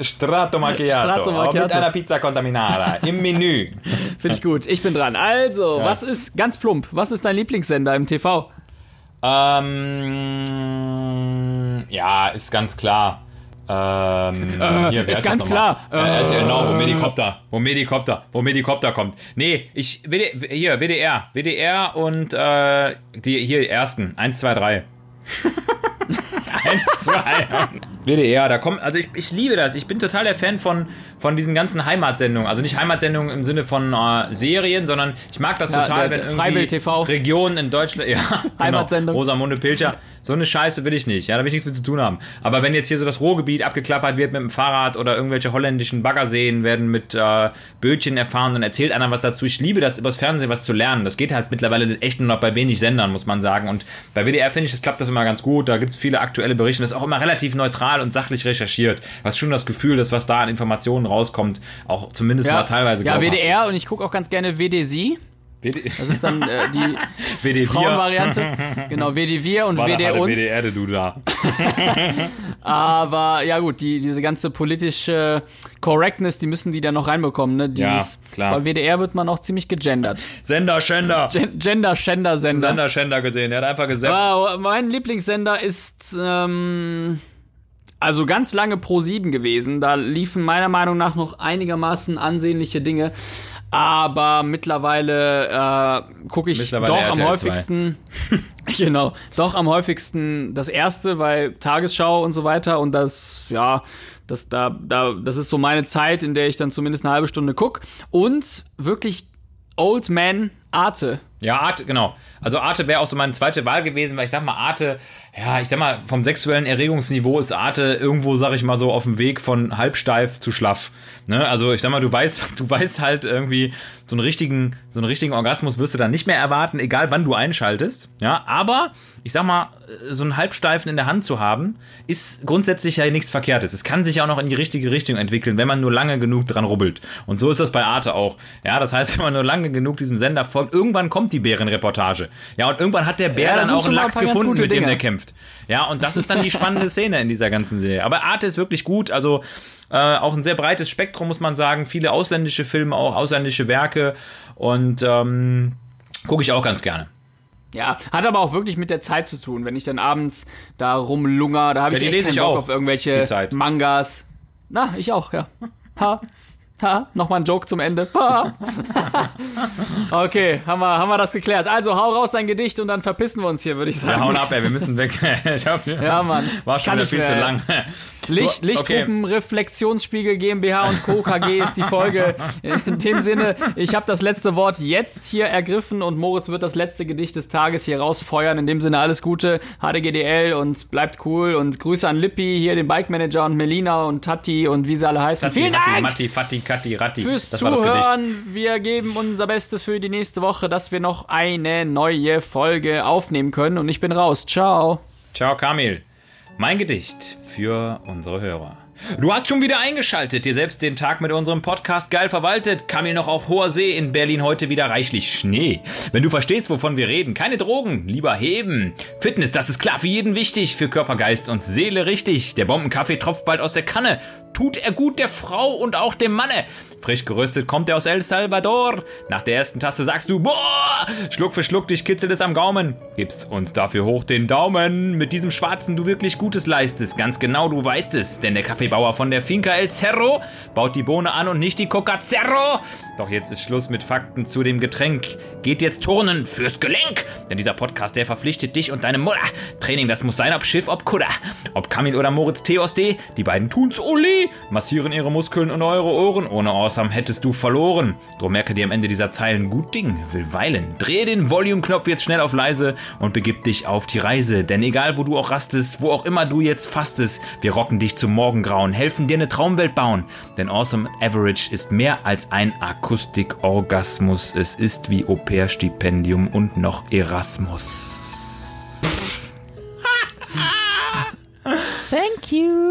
Strato Macchiato. Strato Macchiato. Mit einer Pizza Contaminata. Im Menü. Finde ich gut. Ich bin dran. Also, was ist, ganz plump, was ist dein Lieblingssender im TV? Ähm, ja, ist ganz klar. Ähm, hier, Äh, ist das ganz klar. Äh, RTL Now, wo Medikopter, wo Medikopter, wo Medikopter kommt. Nee, ich, WD, hier, WDR, WDR und äh, die hier ersten, 1, 2, 3. 1, 2. WDR, da kommt, also ich, ich liebe das. Ich bin total der Fan von, von diesen ganzen Heimatsendungen. Also nicht Heimatsendungen im Sinne von äh, Serien, sondern ich mag das Ja, total, der- wenn der irgendwie. Regionen in Deutschland, ja, Heimatsendung. Genau, Rosamunde Pilcher. So eine Scheiße will ich nicht. Ja, da will ich nichts mit zu tun haben. Aber wenn jetzt hier so das Ruhrgebiet abgeklappert wird mit dem Fahrrad oder irgendwelche holländischen Baggerseen werden mit äh, Bötchen erfahren, dann erzählt einer was dazu. Ich liebe das, übers Fernsehen was zu lernen. Das geht halt mittlerweile echt nur noch bei wenig Sendern, muss man sagen. Und bei WDR finde ich, das klappt das immer ganz gut. Da gibt es viele aktuelle Berichte. Das ist auch immer relativ neutral und sachlich recherchiert. Hast schon das Gefühl, dass was da an Informationen rauskommt, auch zumindest mal teilweise ja WDR ist. und ich gucke auch ganz gerne WD-Sie. WD Das ist dann äh, die WD Frauenvariante. Genau, WD-Wir und WD uns. WDR, du da. Aber ja gut, die, diese ganze politische Correctness, die müssen die da noch reinbekommen. Ne? Dieses, klar. Bei WDR wird man auch ziemlich gegendert. Sender, Schänder. Gen Gender-Schänder-Sender. Sender, Schänder gesehen. Der hat einfach gesagt. Wow, mein Lieblingssender ist ähm, also ganz lange Pro 7 gewesen. Da liefen meiner Meinung nach noch einigermaßen ansehnliche Dinge. Aber mittlerweile äh, gucke ich Mittlerweile doch am RTL 2. häufigsten, genau, doch am häufigsten das erste, weil Tagesschau und so weiter und das, ja, das, da, da, das ist so meine Zeit, in der ich dann zumindest eine halbe Stunde guck. Und wirklich Old Man Arte Ja, Arte, genau. Also Arte wäre auch so meine zweite Wahl gewesen, weil ich sag mal, Arte, ja, ich sag mal, vom sexuellen Erregungsniveau ist Arte irgendwo, sag ich mal, so auf dem Weg von halbsteif zu schlaff. Ne? Also ich sag mal, du weißt, du weißt halt irgendwie, so einen richtigen, so einen richtigen Orgasmus wirst du dann nicht mehr erwarten, egal wann du einschaltest. Ja, aber ich sag mal, so einen Halbsteifen in der Hand zu haben, ist grundsätzlich ja nichts Verkehrtes. Es kann sich auch noch in die richtige Richtung entwickeln, wenn man nur lange genug dran rubbelt. Und so ist das bei Arte auch. Ja, das heißt, wenn man nur lange genug diesem Sender folgt, irgendwann kommt die Bärenreportage. Ja, und irgendwann hat der Bär Ja, da dann auch einen ein Lachs ganz gefunden, mit dem Dinge. der kämpft. Ja, und das ist dann die spannende Szene in dieser ganzen Serie. Aber Arte ist wirklich gut, also äh, auch ein sehr breites Spektrum, muss man sagen. Viele ausländische Filme, auch ausländische Werke. Und ähm, gucke ich auch ganz gerne. Ja, hat aber auch wirklich mit der Zeit zu tun. Wenn ich dann abends da rumlunger, da habe Ja, ich echt keinen ich Bock auch, auf irgendwelche. Mangas. Na, ich auch, ja. Ha. Ha, nochmal ein Joke zum Ende. Ha. Okay, haben wir, haben wir das geklärt. Also hau raus dein Gedicht und dann verpissen wir uns hier, würde ich Wir sagen. hauen ab, ey, wir müssen weg. ich hab, Ja, Mann. War schon wieder viel mehr. zu lang. Licht, Okay. Lichtgruppen, Reflexionsspiegel GmbH und Co. KG ist die Folge. In dem Sinne, ich habe das letzte Wort jetzt hier ergriffen und Moritz wird das letzte Gedicht des Tages hier rausfeuern. In dem Sinne alles Gute, HDGDL und bleibt cool und Grüße an Lippi, hier den Bike Manager und Melina und Tati und wie sie alle heißen. Tati, Vielen Hatti, Dank Matti, Fatti, Katti, Ratti. fürs das war das Gedicht. Zuhören. Wir geben unser Bestes für die nächste Woche, dass wir noch eine neue Folge aufnehmen können und ich bin raus. Ciao. Ciao, Kamil. Mein Gedicht für unsere Hörer. Du hast schon wieder eingeschaltet, dir selbst den Tag mit unserem Podcast geil verwaltet. Kamil noch auf hoher See, in Berlin heute wieder reichlich Schnee. Wenn du verstehst, wovon wir reden, keine Drogen, lieber heben. Fitness, das ist klar für jeden wichtig, für Körper, Geist und Seele richtig. Der Bombenkaffee tropft bald aus der Kanne. Tut er gut der Frau und auch dem Manne. Frisch geröstet kommt er aus El Salvador. Nach der ersten Tasse sagst du, boah, Schluck für Schluck, dich kitzelt es am Gaumen. Gibst uns dafür hoch den Daumen. Mit diesem Schwarzen du wirklich Gutes leistest. Ganz genau, du weißt es. Denn der Kaffeebauer von der Finca El Cerro baut die Bohne an und nicht die Coca Cerro. Doch jetzt ist Schluss mit Fakten zu dem Getränk. Geht jetzt turnen fürs Gelenk. Denn dieser Podcast, der verpflichtet dich und deine Mutter. Training, das muss sein, ob Schiff, ob Kudder. Ob Kamil oder Moritz Theos D. Die beiden tun's Uli. Massieren ihre Muskeln und eure Ohren. Ohne Awesome hättest du verloren. Drum merke dir am Ende dieser Zeilen gut Ding, will weilen. Drehe den Volume-Knopf jetzt schnell auf leise und begib dich auf die Reise. Denn egal, wo du auch rastest, wo auch immer du jetzt fastest, wir rocken dich zum Morgengrauen, helfen dir eine Traumwelt bauen. Denn Awesome Average ist mehr als ein Akustik-Orgasmus. Es ist wie Au-pair-Stipendium und noch Erasmus. Thank you.